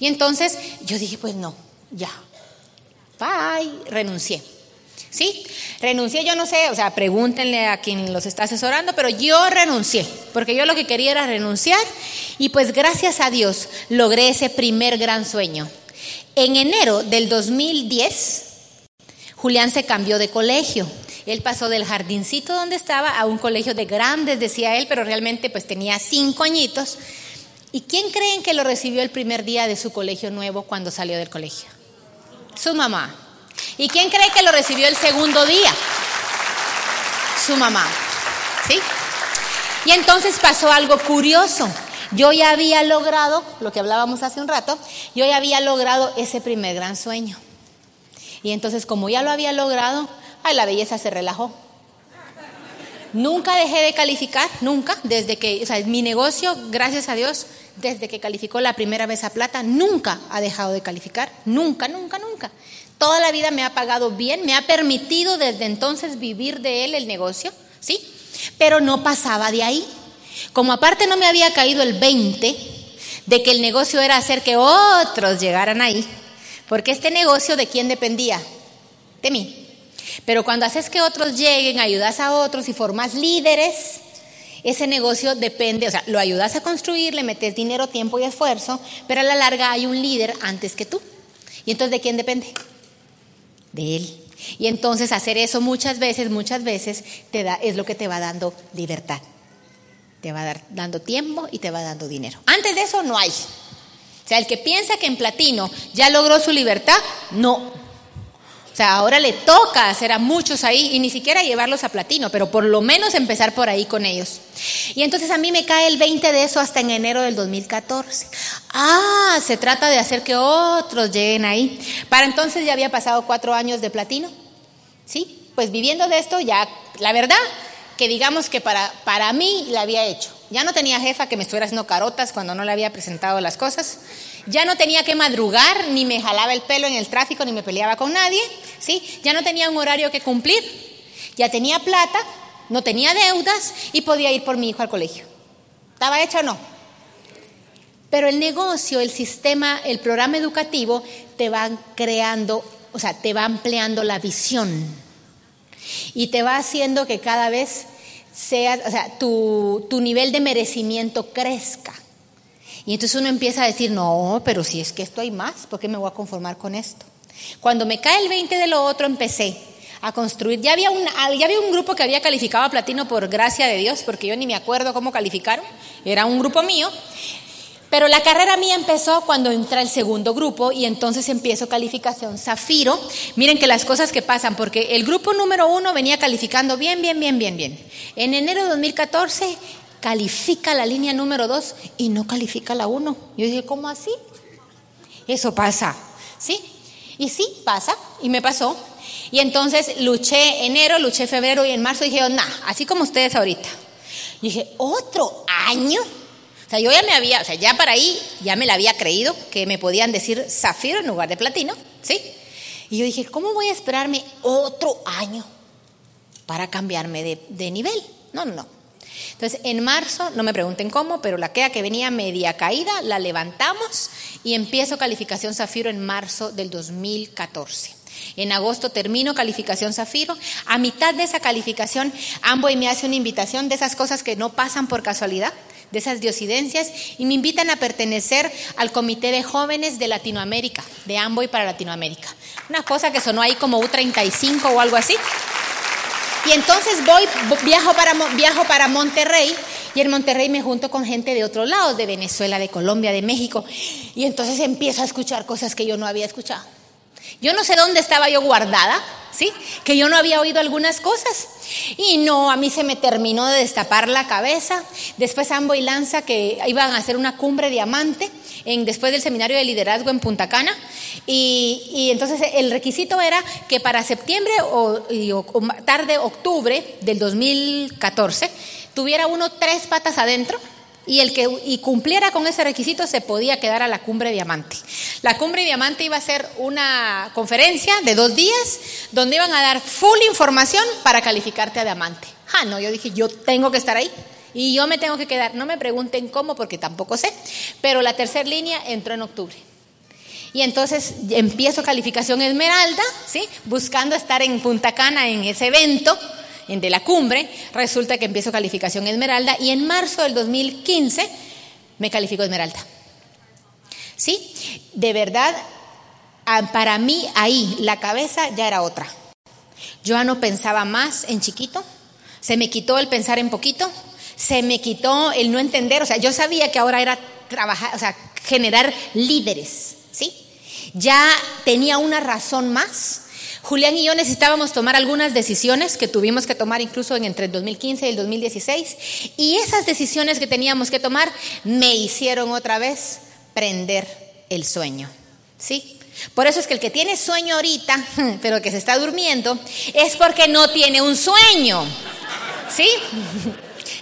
Y entonces yo dije, pues no, ya, bye, renuncié. ¿Sí? Renuncié, yo no sé, o sea, pregúntenle a quien los está asesorando, pero yo renuncié, porque yo lo que quería era renunciar y pues gracias a Dios logré ese primer gran sueño, en enero del 2010, Julián se cambió de colegio. Él pasó del jardincito donde estaba a un colegio de grandes, decía él, pero realmente pues tenía cinco añitos. ¿Y quién creen que lo recibió el primer día de su colegio nuevo cuando salió del colegio? Su mamá. ¿Y quién cree que lo recibió el segundo día? Su mamá. ¿Sí? Y entonces pasó algo curioso. Yo ya había logrado, lo que hablábamos hace un rato, yo ya había logrado ese primer gran sueño. Y entonces como ya lo había logrado, ay, la belleza se relajó. Nunca dejé de calificar, nunca, desde que, o sea, mi negocio, gracias a Dios, desde que calificó la primera vez a plata, nunca ha dejado de calificar, nunca, nunca, nunca. Toda la vida me ha pagado bien, me ha permitido desde entonces vivir de él el negocio, ¿sí? Pero no pasaba de ahí. Como aparte no me había caído el 20 de que el negocio era hacer que otros llegaran ahí, porque este negocio de quién dependía? De mí. Pero cuando haces que otros lleguen, ayudas a otros y formas líderes, ese negocio depende, o sea, lo ayudas a construir, le metes dinero, tiempo y esfuerzo, pero a la larga hay un líder antes que tú. ¿Y entonces de quién depende? De él. Y entonces hacer eso muchas veces, muchas veces te da es lo que te va dando libertad. Te va dando tiempo y te va dando dinero. Antes de eso no hay. O sea, el que piensa que en platino ya logró su libertad, no. O sea, ahora le toca hacer a muchos ahí y ni siquiera llevarlos a platino, pero por lo menos empezar por ahí con ellos. Y entonces a mí me cae el 20 de eso hasta en enero del 2014. Ah, se trata de hacer que otros lleguen ahí. Para entonces ya había pasado cuatro años de platino. ¿Sí? Pues viviendo de esto ya, la verdad, que digamos que para, para mí la había hecho. Ya no tenía jefa que me estuviera haciendo carotas cuando no le había presentado las cosas. Ya no tenía que madrugar, ni me jalaba el pelo en el tráfico, ni me peleaba con nadie. ¿sí? Ya no tenía un horario que cumplir. Ya tenía plata, no tenía deudas y podía ir por mi hijo al colegio. ¿Estaba hecho o no? Pero el negocio, el sistema, el programa educativo te va creando, o sea, te va ampliando la visión y te va haciendo que cada vez sea, o sea, tu, tu nivel de merecimiento crezca. Y entonces uno empieza a decir, no, pero si es que esto hay más, ¿por qué me voy a conformar con esto? Cuando me cae el 20 de lo otro, empecé a construir. Ya había, un, ya había un grupo que había calificado a platino por gracia de Dios, porque yo ni me acuerdo cómo calificaron, era un grupo mío. Pero la carrera mía empezó cuando entra el segundo grupo y entonces empiezo calificación Zafiro. Miren que las cosas que pasan, porque el grupo número uno venía calificando bien, bien, bien, bien, bien. En enero de 2014 califica la línea número dos y no califica la uno. Yo dije, ¿cómo así? Eso pasa, ¿sí? Y sí, pasa, y me pasó. Y entonces luché enero, luché febrero y en marzo dije, nah, así como ustedes ahorita. Y dije, ¿otro año? O sea, yo ya me había, o sea, ya para ahí ya me la había creído que me podían decir zafiro en lugar de platino, ¿sí? Y yo dije, ¿cómo voy a esperarme otro año para cambiarme de, de nivel? No, no, no. Entonces, en marzo, no me pregunten cómo, pero la queda que venía media caída, la levantamos y empiezo calificación Zafiro en marzo del 2014. En agosto termino calificación Zafiro. A mitad de esa calificación, Amboy me hace una invitación de esas cosas que no pasan por casualidad de esas diosidencias y me invitan a pertenecer al Comité de Jóvenes de Latinoamérica, de Amboy para Latinoamérica. Una cosa que sonó ahí como U35 o algo así. Y entonces voy, viajo para, viajo para Monterrey y en Monterrey me junto con gente de otros lados, de Venezuela, de Colombia, de México. Y entonces empiezo a escuchar cosas que yo no había escuchado. Yo no sé dónde estaba yo guardada, ¿sí? Que yo no había oído algunas cosas. Y no, a mí se me terminó de destapar la cabeza. Después Ambo y Lanza que iban a hacer una cumbre diamante después del seminario de liderazgo en Punta Cana. Y, entonces el requisito era que para septiembre o, o tarde octubre del 2014 tuviera uno tres patas adentro y el que y cumpliera con ese requisito se podía quedar a la cumbre diamante. La cumbre diamante iba a ser una conferencia de dos días donde iban a dar full información para calificarte a diamante. Ah, no, yo dije, yo tengo que estar ahí. Y yo me tengo que quedar. No me pregunten cómo, porque tampoco sé. Pero la tercera línea entró en octubre. Y entonces empiezo calificación Esmeralda, ¿sí? Buscando estar en Punta Cana en ese evento en de la cumbre, resulta que empiezo calificación Esmeralda y en marzo del 2015 me califico Esmeralda. ¿Sí? De verdad, para mí ahí la cabeza ya era otra. Yo ya no pensaba más en chiquito, se me quitó el pensar en poquito, se me quitó el no entender, o sea, yo sabía que ahora era trabajar, o sea, generar líderes, ¿sí? Ya tenía una razón más Julián y yo necesitábamos tomar algunas decisiones que tuvimos que tomar incluso entre el 2015 y el 2016 y esas decisiones que teníamos que tomar me hicieron otra vez prender el sueño. ¿Sí? Por eso es que el que tiene sueño ahorita, pero que se está durmiendo, es porque no tiene un sueño. ¿Sí?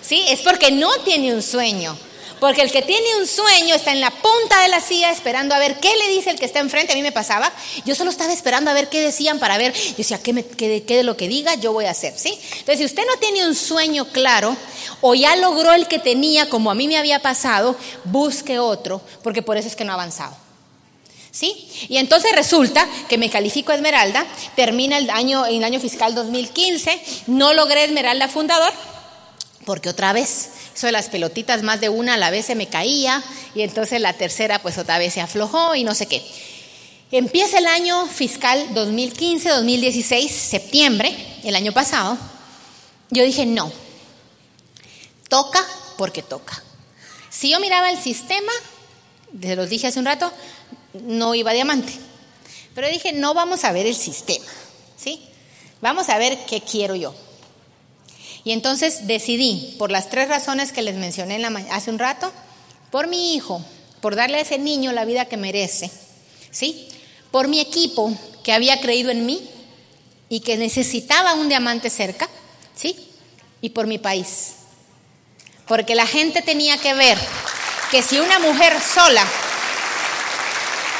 ¿Sí? Es porque no tiene un sueño. Porque el que tiene un sueño está en la punta de la silla esperando a ver qué le dice el que está enfrente. A mí me pasaba. Yo solo estaba esperando a ver qué decían para ver. Yo decía, ¿qué, me, qué, de lo que diga yo voy a hacer? ¿sí? Entonces, si usted no tiene un sueño claro o ya logró el que tenía como a mí me había pasado, busque otro, porque por eso es que no ha avanzado. ¿Sí? Y entonces resulta que me califico Esmeralda, termina el año, el año fiscal 2015, no logré Esmeralda fundador, porque otra vez eso de las pelotitas más de una a la vez se me caía y entonces la tercera pues otra vez se aflojó y no sé qué. Empieza el año fiscal 2015-2016, septiembre, el año pasado. Yo dije, no, toca porque toca. Si yo miraba el sistema, se los dije hace un rato, no iba diamante. Pero dije, no vamos a ver el sistema, ¿sí? Vamos a ver qué quiero yo. Y entonces decidí, por las tres razones que les mencioné hace un rato, por mi hijo, por darle a ese niño la vida que merece, ¿sí? Por mi equipo que había creído en mí y que necesitaba un diamante cerca, ¿sí? Y por mi país. Porque la gente tenía que ver que si una mujer sola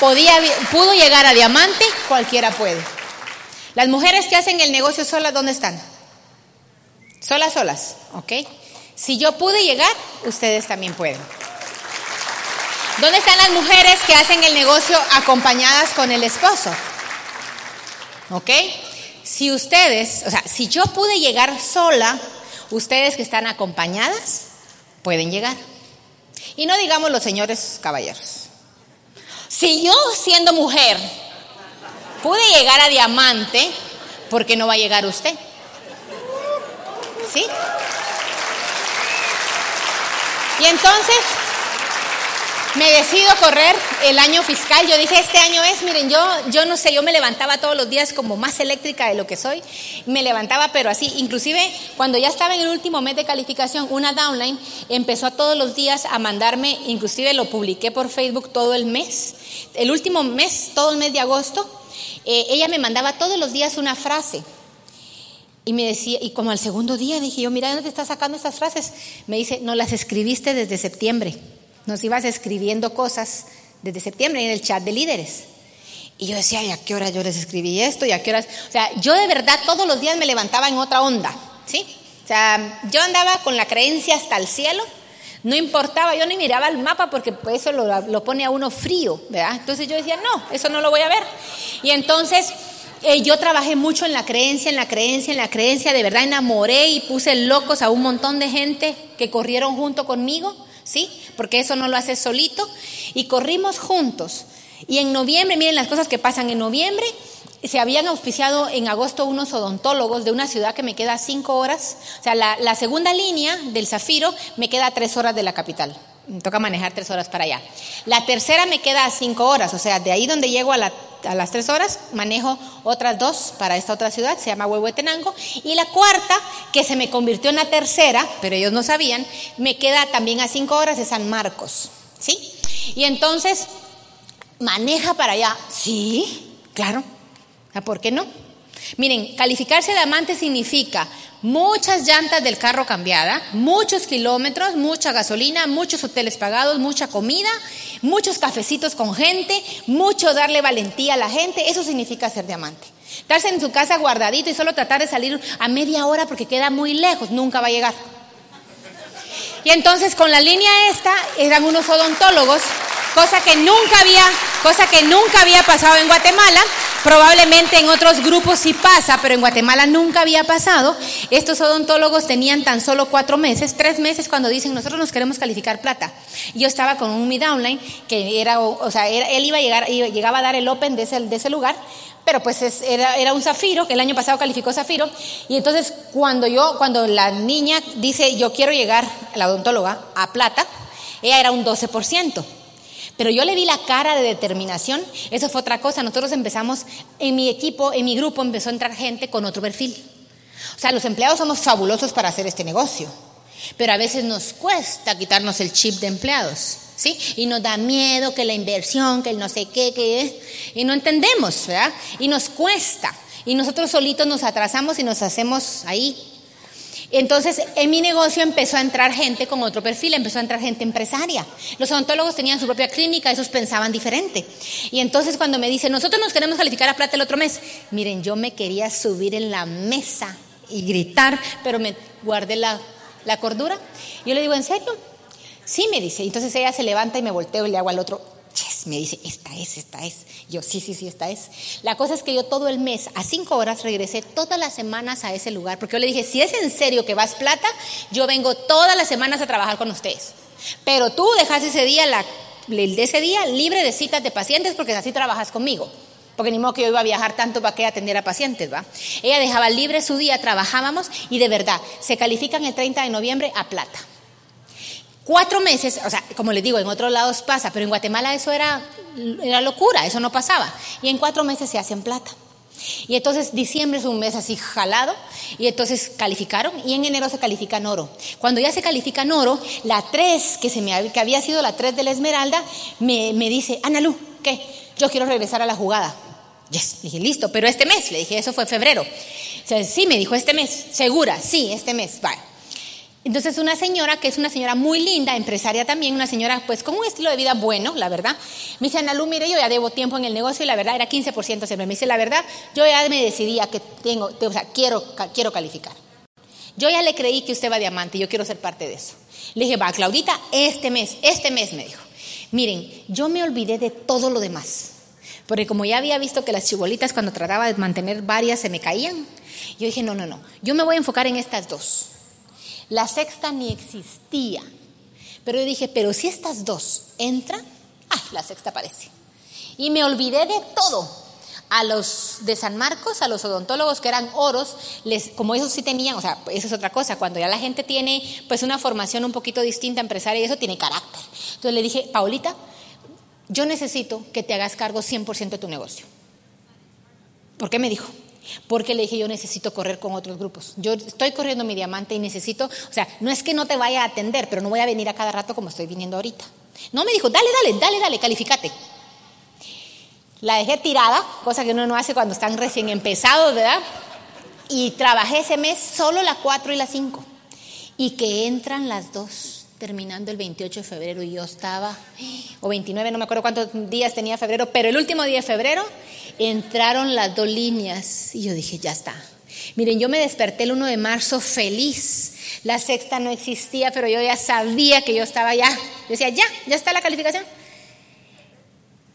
podía, pudo llegar a diamante, cualquiera puede. Las mujeres que hacen el negocio solas, ¿dónde están? Solas, solas, ¿ok? Si yo pude llegar, ustedes también pueden. ¿Dónde están las mujeres que hacen el negocio acompañadas con el esposo? ¿Ok? Si ustedes, o sea, si yo pude llegar sola, ustedes que están acompañadas pueden llegar. Y no digamos los señores caballeros. Si yo siendo mujer pude llegar a diamante, ¿por qué no va a llegar usted? ¿Sí? Y entonces me decido correr el año fiscal. Yo dije, este año es, miren, yo, yo no sé, yo me levantaba todos los días como más eléctrica de lo que soy. Me levantaba, pero así. Inclusive, cuando ya estaba en el último mes de calificación, una downline empezó a todos los días a mandarme, inclusive lo publiqué por Facebook todo el mes. El último mes, todo el mes de agosto, eh, ella me mandaba todos los días una frase. Y me decía, y como al segundo día dije yo, mira, ¿dónde estás sacando estas frases? Me dice, no las escribiste desde septiembre. Nos ibas escribiendo cosas desde septiembre en el chat de líderes. Y yo decía, ¿y a qué hora yo les escribí esto? ¿Y a qué horas? O sea, yo de verdad todos los días me levantaba en otra onda, ¿sí? O sea, yo andaba con la creencia hasta el cielo. No importaba, yo ni miraba el mapa porque eso lo, lo pone a uno frío, ¿verdad? Entonces yo decía, no, eso no lo voy a ver. Y entonces eh, yo trabajé mucho en la creencia, en la creencia, en la creencia, de verdad enamoré y puse locos a un montón de gente que corrieron junto conmigo, ¿sí? Porque eso no lo haces solito. Y corrimos juntos. Y en noviembre, miren las cosas que pasan en noviembre, se habían auspiciado en agosto unos odontólogos de una ciudad que me queda cinco horas. O sea, la, segunda línea del Zafiro me queda tres horas de la capital. Me toca manejar tres horas para allá. La tercera me queda a cinco horas, o sea, de ahí donde llego a, la- a las tres horas, manejo otras dos para esta otra ciudad, se llama Huehuetenango. Y la cuarta, que se me convirtió en la tercera, pero ellos no sabían, me queda también a cinco horas de San Marcos. ¿Sí? Y entonces, maneja para allá. Sí, claro. ¿Ah, ¿Por qué no? Miren, calificarse de amante significa muchas llantas del carro cambiada, muchos kilómetros, mucha gasolina, muchos hoteles pagados, mucha comida, muchos cafecitos con gente, mucho darle valentía a la gente. Eso significa ser diamante. Estarse en su casa guardadito y solo tratar de salir a media hora porque queda muy lejos, nunca va a llegar. Y entonces con la línea esta eran unos odontólogos, cosa que nunca había, cosa que nunca había pasado en Guatemala. Probablemente en otros grupos sí pasa, pero en Guatemala nunca había pasado. Estos odontólogos tenían tan solo cuatro meses, tres meses cuando dicen nosotros nos queremos calificar plata. Yo estaba con un mi downline que era, o sea, era- él iba a llegar, iba- llegaba a dar el open de ese, de ese lugar, pero pues es- era, era un zafiro, que el año pasado calificó zafiro, y entonces cuando yo, cuando la niña dice yo quiero llegar, la odontóloga, a plata, ella era un 12%. Pero yo le vi la cara de determinación, eso fue otra cosa, nosotros empezamos, en mi equipo, en mi grupo empezó a entrar gente con otro perfil. O sea, los empleados somos fabulosos para hacer este negocio, pero a veces nos cuesta quitarnos el chip de empleados, ¿sí? Y nos da miedo que la inversión, que el no sé qué, que y no entendemos, ¿verdad? Y nos cuesta. Y nosotros solitos nos atrasamos y nos hacemos ahí. Entonces, en mi negocio empezó a entrar gente con otro perfil, empezó a entrar gente empresaria. Los odontólogos tenían su propia clínica, esos pensaban diferente. Y entonces cuando me dicen, nosotros nos queremos calificar a plata el otro mes, miren, yo me quería subir en la mesa y gritar, pero me guardé la, la cordura. Yo le digo, ¿en serio? Sí, me dice. Entonces ella se levanta y me volteo y le hago al otro, me dice, esta es, esta es. Yo, sí, sí, sí, esta es. La cosa es que yo todo el mes, a cinco horas, regresé todas las semanas a ese lugar, porque yo le dije, si es en serio que vas plata, yo vengo todas las semanas a trabajar con ustedes. Pero tú dejas ese día, el de ese día libre de citas de pacientes, porque así trabajas conmigo. Porque ni modo que yo iba a viajar tanto para que atendiera pacientes, ¿va? Ella dejaba libre su día, trabajábamos y de verdad, se califican el 30 de noviembre a plata. Cuatro meses, o sea, como les digo, en otros lados pasa, pero en Guatemala eso era, era locura, eso no pasaba. Y en cuatro meses se hacen plata. Y entonces diciembre es un mes así jalado, y entonces calificaron, y en enero se califica en oro. Cuando ya se califica en oro, la 3, que, se me, que había sido la 3 de la Esmeralda, me, me dice, Ana Lu, ¿qué? Yo quiero regresar a la jugada. Yes, dije, listo, pero este mes, le dije, eso fue febrero. O sea, sí, me dijo, este mes, segura, sí, este mes, vale. Entonces una señora, que es una señora muy linda, empresaria también, una señora pues con un estilo de vida bueno, la verdad, me dice, Ana Lu, mire, yo ya debo tiempo en el negocio y la verdad era 15% siempre. Me dice, la verdad, yo ya me decidía que tengo, o sea, quiero, quiero calificar. Yo ya le creí que usted va a diamante, yo quiero ser parte de eso. Le dije, va, Claudita, este mes, este mes me dijo. Miren, yo me olvidé de todo lo demás. Porque como ya había visto que las chibolitas cuando trataba de mantener varias se me caían, yo dije, no, no, no, yo me voy a enfocar en estas dos. La sexta ni existía. Pero yo dije, pero si estas dos entran, ah, la sexta aparece. Y me olvidé de todo. A los de San Marcos, a los odontólogos que eran oros, les, como esos sí tenían, o sea, eso es otra cosa, cuando ya la gente tiene pues una formación un poquito distinta empresaria y eso tiene carácter. Entonces le dije, Paulita, yo necesito que te hagas cargo 100% de tu negocio. ¿Por qué me dijo? Porque le dije, yo necesito correr con otros grupos. Yo estoy corriendo mi diamante y necesito, o sea, no es que no te vaya a atender, pero no voy a venir a cada rato como estoy viniendo ahorita. No me dijo, dale, dale, dale, dale, calificate. La dejé tirada, cosa que uno no hace cuando están recién empezados, ¿verdad? Y trabajé ese mes solo la 4 y la 5. Y que entran las dos terminando el 28 de febrero y yo estaba, o 29, no me acuerdo cuántos días tenía febrero, pero el último día de febrero entraron las dos líneas y yo dije, ya está. Miren, yo me desperté el 1 de marzo feliz. La sexta no existía, pero yo ya sabía que yo estaba ya. Yo decía, ya, ya está la calificación.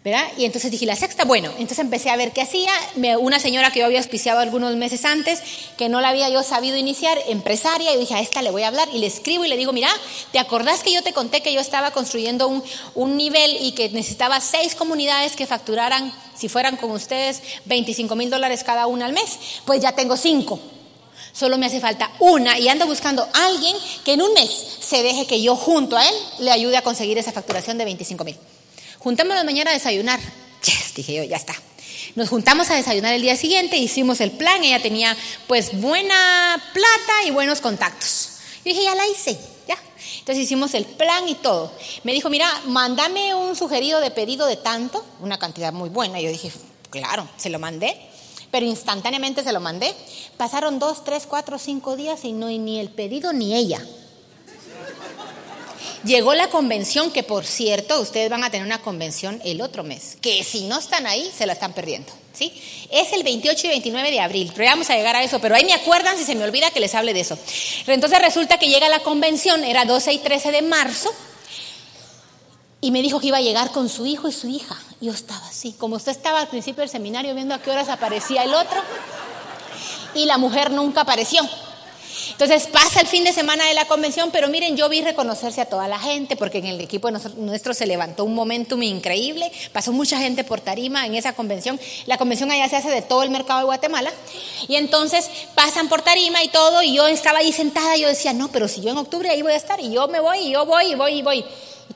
¿Verdad? Y entonces dije, la sexta, bueno, entonces empecé a ver qué hacía. Una señora que yo había auspiciado algunos meses antes, que no la había yo sabido iniciar, empresaria, y dije, a esta le voy a hablar, y le escribo y le digo, mira, ¿te acordás que yo te conté que yo estaba construyendo un, nivel y que necesitaba seis comunidades que facturaran, si fueran con ustedes, 25 mil dólares cada una al mes? Pues ya tengo cinco. Solo me hace falta una y ando buscando alguien que en un mes se deje que yo junto a él le ayude a conseguir esa facturación de 25 mil. Juntémonos mañana a desayunar. Yes, dije yo, ya está. Nos juntamos a desayunar el día siguiente, hicimos el plan, ella tenía pues buena plata y buenos contactos. Yo dije, ya la hice, ya. Entonces hicimos el plan y todo. Me dijo, mira, mándame un sugerido de pedido de tanto, una cantidad muy buena. Yo dije, claro, se lo mandé, pero instantáneamente se lo mandé. Pasaron dos, tres, cuatro, cinco días y no hay ni el pedido ni ella. Llegó la convención, que por cierto, ustedes van a tener una convención el otro mes, que si no están ahí, se la están perdiendo. ¿sí? Es el 28 y 29 de abril, pero ya vamos a llegar a eso, pero ahí me acuerdan si se me olvida que les hable de eso. Entonces resulta que llega la convención, era 12 y 13 de marzo, y me dijo que iba a llegar con su hijo y su hija. Yo estaba así, como usted estaba al principio del seminario viendo a qué horas aparecía el otro, y la mujer nunca apareció. Entonces pasa el fin de semana de la convención, pero miren, yo vi reconocerse a toda la gente, porque en el equipo nuestro se levantó un momentum increíble, pasó mucha gente por tarima en esa convención. La convención allá se hace de todo el mercado de Guatemala, y entonces pasan por tarima y todo, y yo estaba ahí sentada, yo decía, no, pero si yo en octubre ahí voy a estar, y yo me voy, y yo voy, y voy, y voy.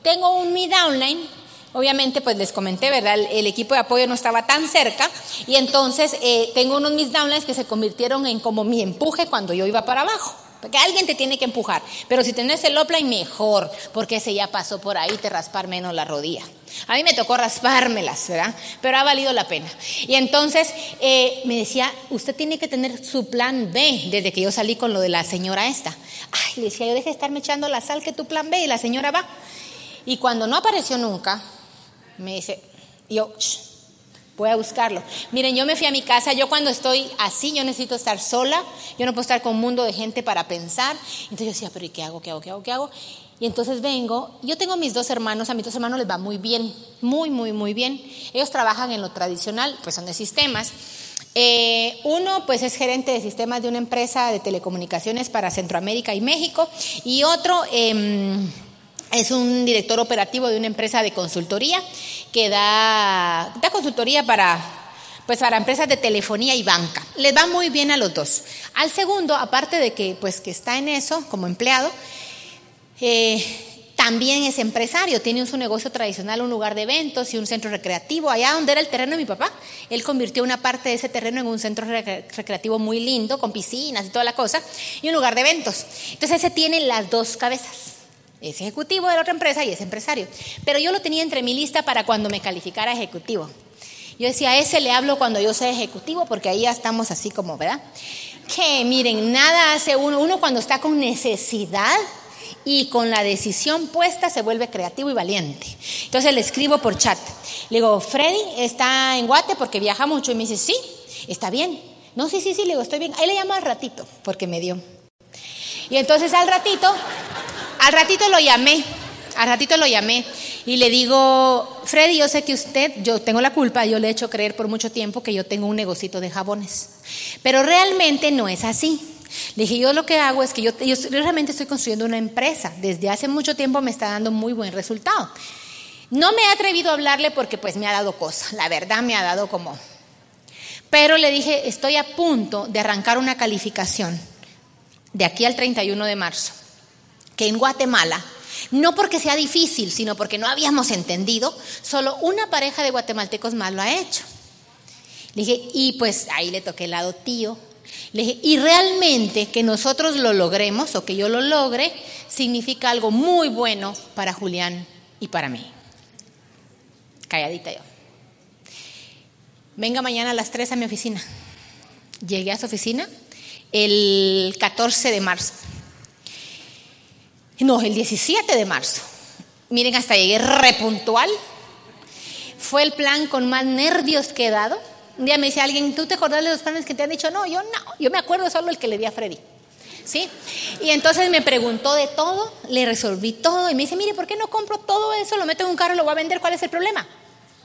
Tengo un mi downline, Obviamente, pues les comenté, ¿verdad? El, equipo de apoyo no estaba tan cerca y entonces eh, tengo unos mis downlines que se convirtieron en como mi empuje cuando yo iba para abajo. Porque alguien te tiene que empujar. Pero si tenés el upline, mejor, porque ese ya pasó por ahí, te raspar menos la rodilla. A mí me tocó raspármelas, ¿verdad? Pero ha valido la pena. Y entonces eh, me decía, usted tiene que tener su plan B desde que yo salí con lo de la señora esta. Ay, le decía, yo deje de estarme echando la sal que tu plan B y la señora va. Y cuando no apareció nunca, me dice, yo, "Shh, voy a buscarlo. Miren, yo me fui a mi casa, yo cuando estoy así, yo necesito estar sola, yo no puedo estar con un mundo de gente para pensar. Entonces yo decía, pero ¿y qué hago, qué hago, qué hago, qué hago? Y entonces vengo, yo tengo mis dos hermanos, a mis dos hermanos les va muy bien, muy, muy, muy bien. Ellos trabajan en lo tradicional, pues son de sistemas. Eh, uno, pues es gerente de sistemas de una empresa de telecomunicaciones para Centroamérica y México, y otro... em, es un director operativo de una empresa de consultoría que da, da consultoría para, pues para empresas de telefonía y banca. Les va muy bien a los dos. Al segundo, aparte de que, pues, que está en eso como empleado, eh, también es empresario, tiene su negocio tradicional, un lugar de eventos y un centro recreativo. Allá donde era el terreno de mi papá, él convirtió una parte de ese terreno en un centro recre- recreativo muy lindo, con piscinas y toda la cosa, y un lugar de eventos. Entonces ese tiene las dos cabezas. Es ejecutivo de la otra empresa y es empresario. Pero yo lo tenía entre mi lista para cuando me calificara ejecutivo. Yo decía, a ese le hablo cuando yo sea ejecutivo, porque ahí ya estamos así como, ¿verdad? Que miren, nada hace uno, uno cuando está con necesidad y con la decisión puesta se vuelve creativo y valiente. Entonces le escribo por chat. Le digo, Freddy está en Guate porque viaja mucho. Y me dice, sí, está bien. No, sí, sí, sí, le digo, estoy bien. Ahí le llamo al ratito, porque me dio. Y entonces al ratito, al ratito lo llamé, al ratito lo llamé y le digo, Freddy, yo sé que usted, yo tengo la culpa, yo le he hecho creer por mucho tiempo que yo tengo un negocito de jabones, pero realmente no es así. Le dije, yo lo que hago es que yo, realmente estoy construyendo una empresa, desde hace mucho tiempo me está dando muy buen resultado. No me he atrevido a hablarle porque pues me ha dado cosa, la verdad me ha dado como... Pero le dije, estoy a punto de arrancar una calificación de aquí al 31 de marzo, que en Guatemala, no porque sea difícil, sino porque no habíamos entendido, solo una pareja de guatemaltecos más lo ha hecho. Le dije, y pues ahí le toqué el lado tío. Le dije, y realmente que nosotros lo logremos o que yo lo logre, significa algo muy bueno para Julián y para mí. Calladita yo. Venga mañana a las 3 a mi oficina. Llegué a su oficina el 14 de marzo. No, el 17 de marzo. Miren, hasta llegué repuntual. Fue el plan con más nervios que he dado. Un día me dice alguien, ¿tú te acordás de los planes que te han dicho? No, yo no, yo me acuerdo solo el que le di a Freddy. ¿Sí? Y entonces me preguntó de todo, le resolví todo y me dice, mire, ¿por qué no compro todo eso, lo meto en un carro lo voy a vender? ¿Cuál es el problema?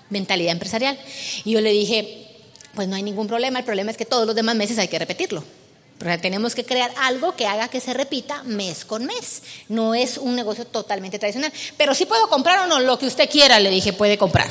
mentalidad empresarial. Y yo le dije, pues no hay ningún problema, el problema es que todos los demás meses hay que repetirlo. Pero tenemos que crear algo que haga que se repita mes con mes. No es un negocio totalmente tradicional. Pero sí puedo comprar o no, lo que usted quiera, le dije, puede comprar.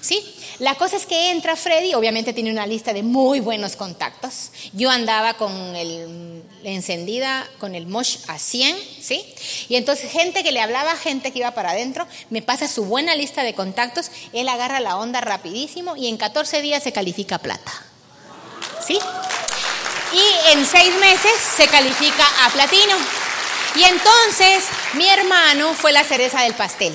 ¿Sí? La cosa es que entra Freddy, obviamente tiene una lista de muy buenos contactos. Yo andaba con el encendida, con el mosh a 100, ¿sí? Y entonces gente que le hablaba, gente que iba para adentro, me pasa su buena lista de contactos, él agarra la onda rapidísimo y en 14 días se califica plata. ¿Sí? Y en 6 meses se califica a platino. Y entonces mi hermano fue la cereza del pastel.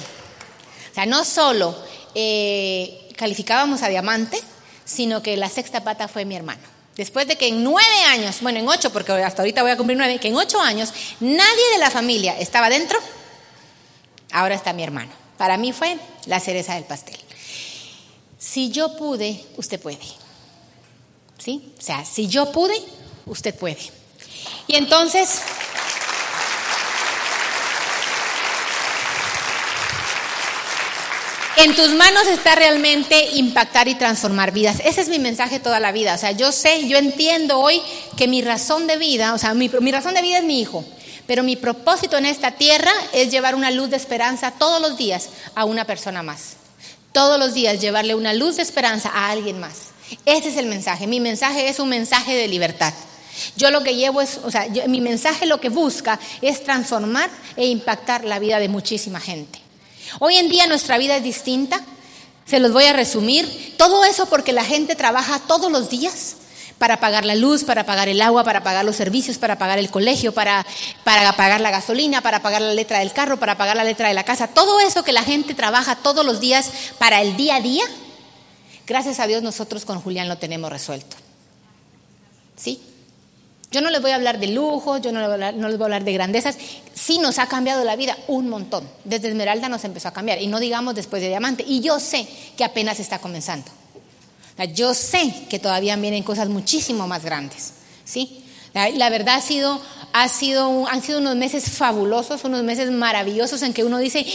O sea, no solo eh, calificábamos a diamante, sino que la sexta pata fue mi hermano. Después de que en nueve años, bueno, en ocho, porque hasta ahorita voy a cumplir nueve, que en ocho años nadie de la familia estaba dentro, ahora está mi hermano. Para mí fue la cereza del pastel. Si yo pude, usted puede. ¿Sí? O sea, si yo pude, usted puede. Y entonces, En tus manos está realmente impactar y transformar vidas. Ese es mi mensaje toda la vida. O sea, yo sé, yo entiendo hoy que mi razón de vida, o sea, mi, razón de vida es mi hijo, pero mi propósito en esta tierra es llevar una luz de esperanza todos los días a una persona más. Todos los días llevarle una luz de esperanza a alguien más. Ese es el mensaje. Mi mensaje es un mensaje de libertad. Yo lo que llevo es, o sea, mi mensaje lo que busca es transformar e impactar la vida de muchísima gente. Hoy en día nuestra vida es distinta. Se los voy a resumir. Todo eso porque la gente trabaja todos los días para pagar la luz, para pagar el agua, para pagar los servicios, para pagar el colegio, para, para pagar la gasolina, para pagar la letra del carro, para pagar la letra de la casa. Todo eso que la gente trabaja todos los días para el día a día, gracias a Dios nosotros con Julián lo tenemos resuelto. ¿Sí? Yo no les voy a hablar de lujo, yo no les, voy a hablar, de grandezas. Sí nos ha cambiado la vida un montón. Desde Esmeralda nos empezó a cambiar. Y no digamos después de Diamante. Y yo sé que apenas está comenzando. yo sé que todavía vienen cosas muchísimo más grandes. ¿sí? La, verdad ha sido, ha sido, han sido unos meses fabulosos, unos meses maravillosos en que uno dice,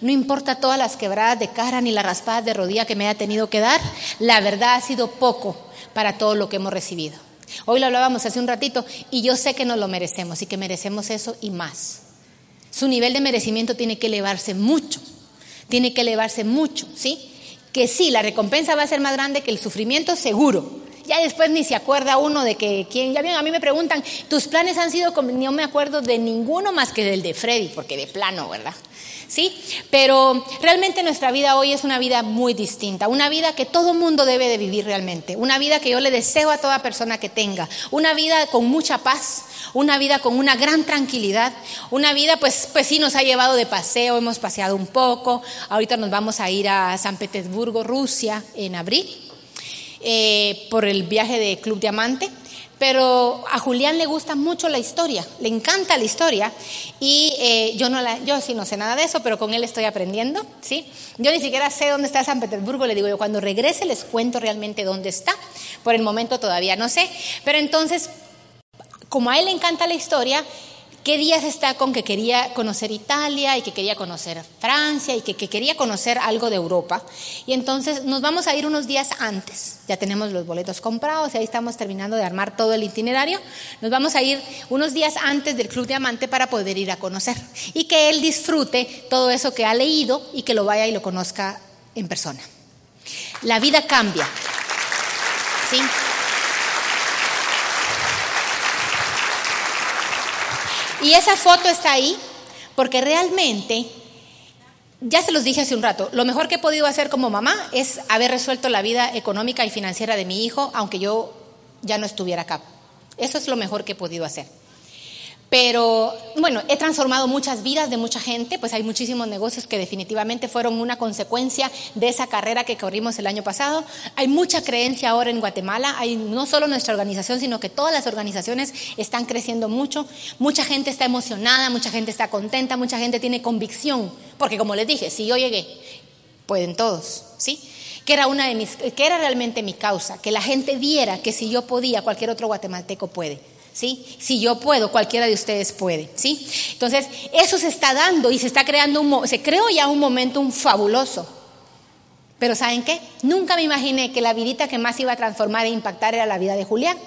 no importa todas las quebradas de cara ni las raspadas de rodilla que me haya tenido que dar, la verdad ha sido poco para todo lo que hemos recibido. Hoy lo hablábamos hace un ratito y yo sé que nos lo merecemos y que merecemos eso y más. Su nivel de merecimiento tiene que elevarse mucho, tiene que elevarse mucho, ¿sí? Que sí, la recompensa va a ser más grande que el sufrimiento, seguro. Ya después ni se acuerda uno de que quién, ya bien, a mí me preguntan, tus planes han sido, no me acuerdo de ninguno más que del de Freddy, porque de plano, ¿verdad? ¿Sí? Pero realmente nuestra vida hoy es una vida muy distinta, una vida que todo mundo debe de vivir realmente, una vida que yo le deseo a toda persona que tenga, una vida con mucha paz, una vida con una gran tranquilidad, una vida pues, pues sí nos ha llevado de paseo, hemos paseado un poco, ahorita nos vamos a ir a San Petersburgo, Rusia, en abril, eh, por el viaje de Club Diamante. Pero a Julián le gusta mucho la historia, le encanta la historia y eh, yo no la, yo sí no sé nada de eso, pero con él estoy aprendiendo, ¿sí? Yo ni siquiera sé dónde está San Petersburgo, le digo yo, cuando regrese les cuento realmente dónde está, por el momento todavía no sé, pero entonces, como a él le encanta la historia, ¿Qué días está con que quería conocer Italia y que quería conocer Francia y que, quería conocer algo de Europa? Y entonces nos vamos a ir unos días antes. Ya tenemos los boletos comprados y ahí estamos terminando de armar todo el itinerario. Nos vamos a ir unos días antes del Club Diamante para poder ir a conocer y que él disfrute todo eso que ha leído y que lo vaya y lo conozca en persona. La vida cambia. ¿Sí? Y esa foto está ahí porque realmente, ya se los dije hace un rato, lo mejor que he podido hacer como mamá es haber resuelto la vida económica y financiera de mi hijo, aunque yo ya no estuviera acá. Eso es lo mejor que he podido hacer. Pero bueno, he transformado muchas vidas de mucha gente, pues hay muchísimos negocios que definitivamente fueron una consecuencia de esa carrera que corrimos el año pasado. Hay mucha creencia ahora en Guatemala, hay no solo nuestra organización, sino que todas las organizaciones están creciendo mucho. Mucha gente está emocionada, mucha gente está contenta, mucha gente tiene convicción, porque como les dije, si yo llegué, pueden todos, ¿sí? Que era, una de mis, que era realmente mi causa, que la gente viera que si yo podía, cualquier otro guatemalteco puede. ¿Sí? Si yo puedo, cualquiera de ustedes puede, ¿sí? Entonces, eso se está dando y se está creando un, se creó ya un momento fabuloso. Pero ¿saben qué? Nunca me imaginé que la vidita que más iba a transformar e impactar era la vida de Julián.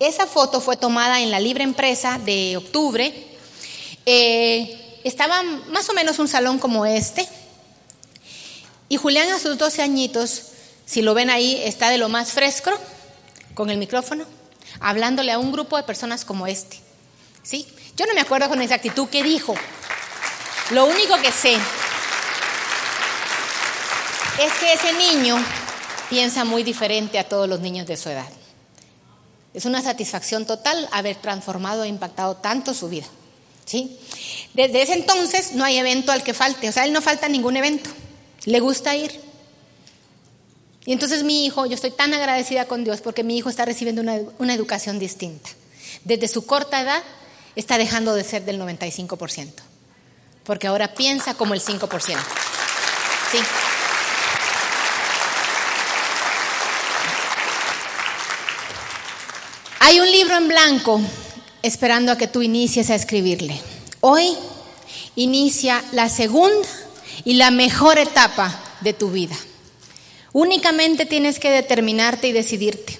Esa foto fue tomada en la Libre Empresa de octubre. Eh, estaba más o menos un salón como este. Y Julián a sus 12 añitos, si lo ven ahí, está de lo más fresco, con el micrófono, hablándole a un grupo de personas como este. ¿Sí? Yo no me acuerdo con exactitud qué dijo. Lo único que sé es que ese niño piensa muy diferente a todos los niños de su edad. Es una satisfacción total haber transformado e impactado tanto su vida. ¿sí? Desde ese entonces no hay evento al que falte, o sea, él no falta ningún evento, le gusta ir. Y entonces mi hijo, yo estoy tan agradecida con Dios porque mi hijo está recibiendo una, educación distinta. Desde su corta edad está dejando de ser del 95%, porque ahora piensa como el 5%. ¿sí? Hay un libro en blanco esperando a que tú inicies a escribirle. Hoy inicia la segunda y la mejor etapa de tu vida. Únicamente tienes que determinarte y decidirte.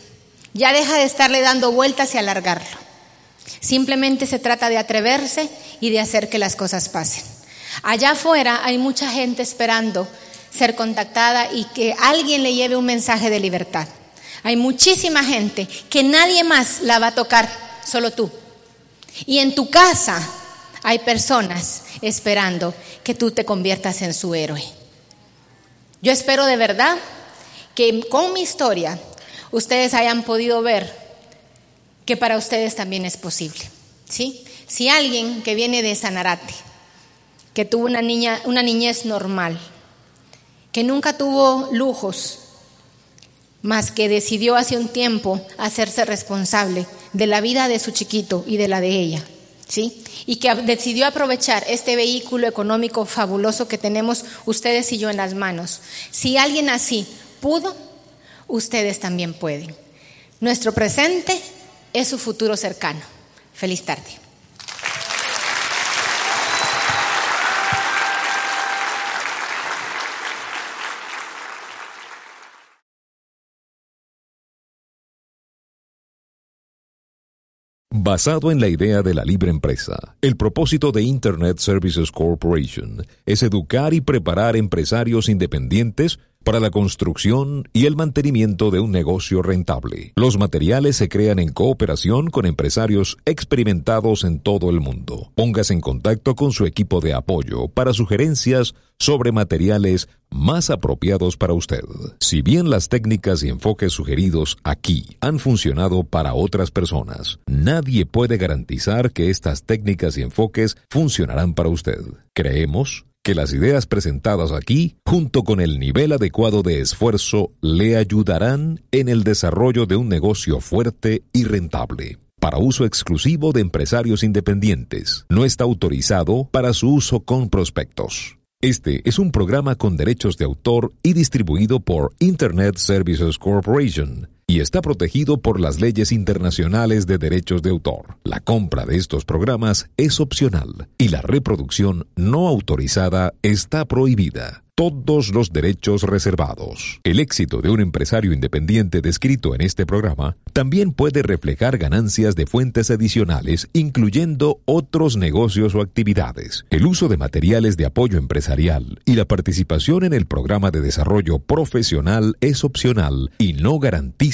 Ya deja de estarle dando vueltas y alargarlo. Simplemente se trata de atreverse y de hacer que las cosas pasen. Allá afuera hay mucha gente esperando ser contactada y que alguien le lleve un mensaje de libertad. Hay muchísima gente que nadie más la va a tocar, solo tú. Y en tu casa hay personas esperando que tú te conviertas en su héroe. Yo espero de verdad que con mi historia ustedes hayan podido ver que para ustedes también es posible. ¿sí? Si alguien que viene de Sanarate, que tuvo una, niña, una niñez normal, que nunca tuvo lujos, más que decidió hace un tiempo hacerse responsable de la vida de su chiquito y de la de ella, ¿sí? Y que decidió aprovechar este vehículo económico fabuloso que tenemos ustedes y yo en las manos. Si alguien así pudo, ustedes también pueden. Nuestro presente es su futuro cercano. Feliz tarde. Basado en la idea de la libre empresa, el propósito de Internet Services Corporation es educar y preparar empresarios independientes para la construcción y el mantenimiento de un negocio rentable. Los materiales se crean en cooperación con empresarios experimentados en todo el mundo. Póngase en contacto con su equipo de apoyo para sugerencias sobre materiales más apropiados para usted. Si bien las técnicas y enfoques sugeridos aquí han funcionado para otras personas, nadie puede garantizar que estas técnicas y enfoques funcionarán para usted. Creemos que las ideas presentadas aquí, junto con el nivel adecuado de esfuerzo, le ayudarán en el desarrollo de un negocio fuerte y rentable. Para uso exclusivo de empresarios independientes, no está autorizado para su uso con prospectos. Este es un programa con derechos de autor y distribuido por Internet Services Corporation y está protegido por las leyes internacionales de derechos de autor. La compra de estos programas es opcional y la reproducción no autorizada está prohibida todos los derechos reservados. El éxito de un empresario independiente descrito en este programa también puede reflejar ganancias de fuentes adicionales, incluyendo otros negocios o actividades. El uso de materiales de apoyo empresarial y la participación en el programa de desarrollo profesional es opcional y no garantiza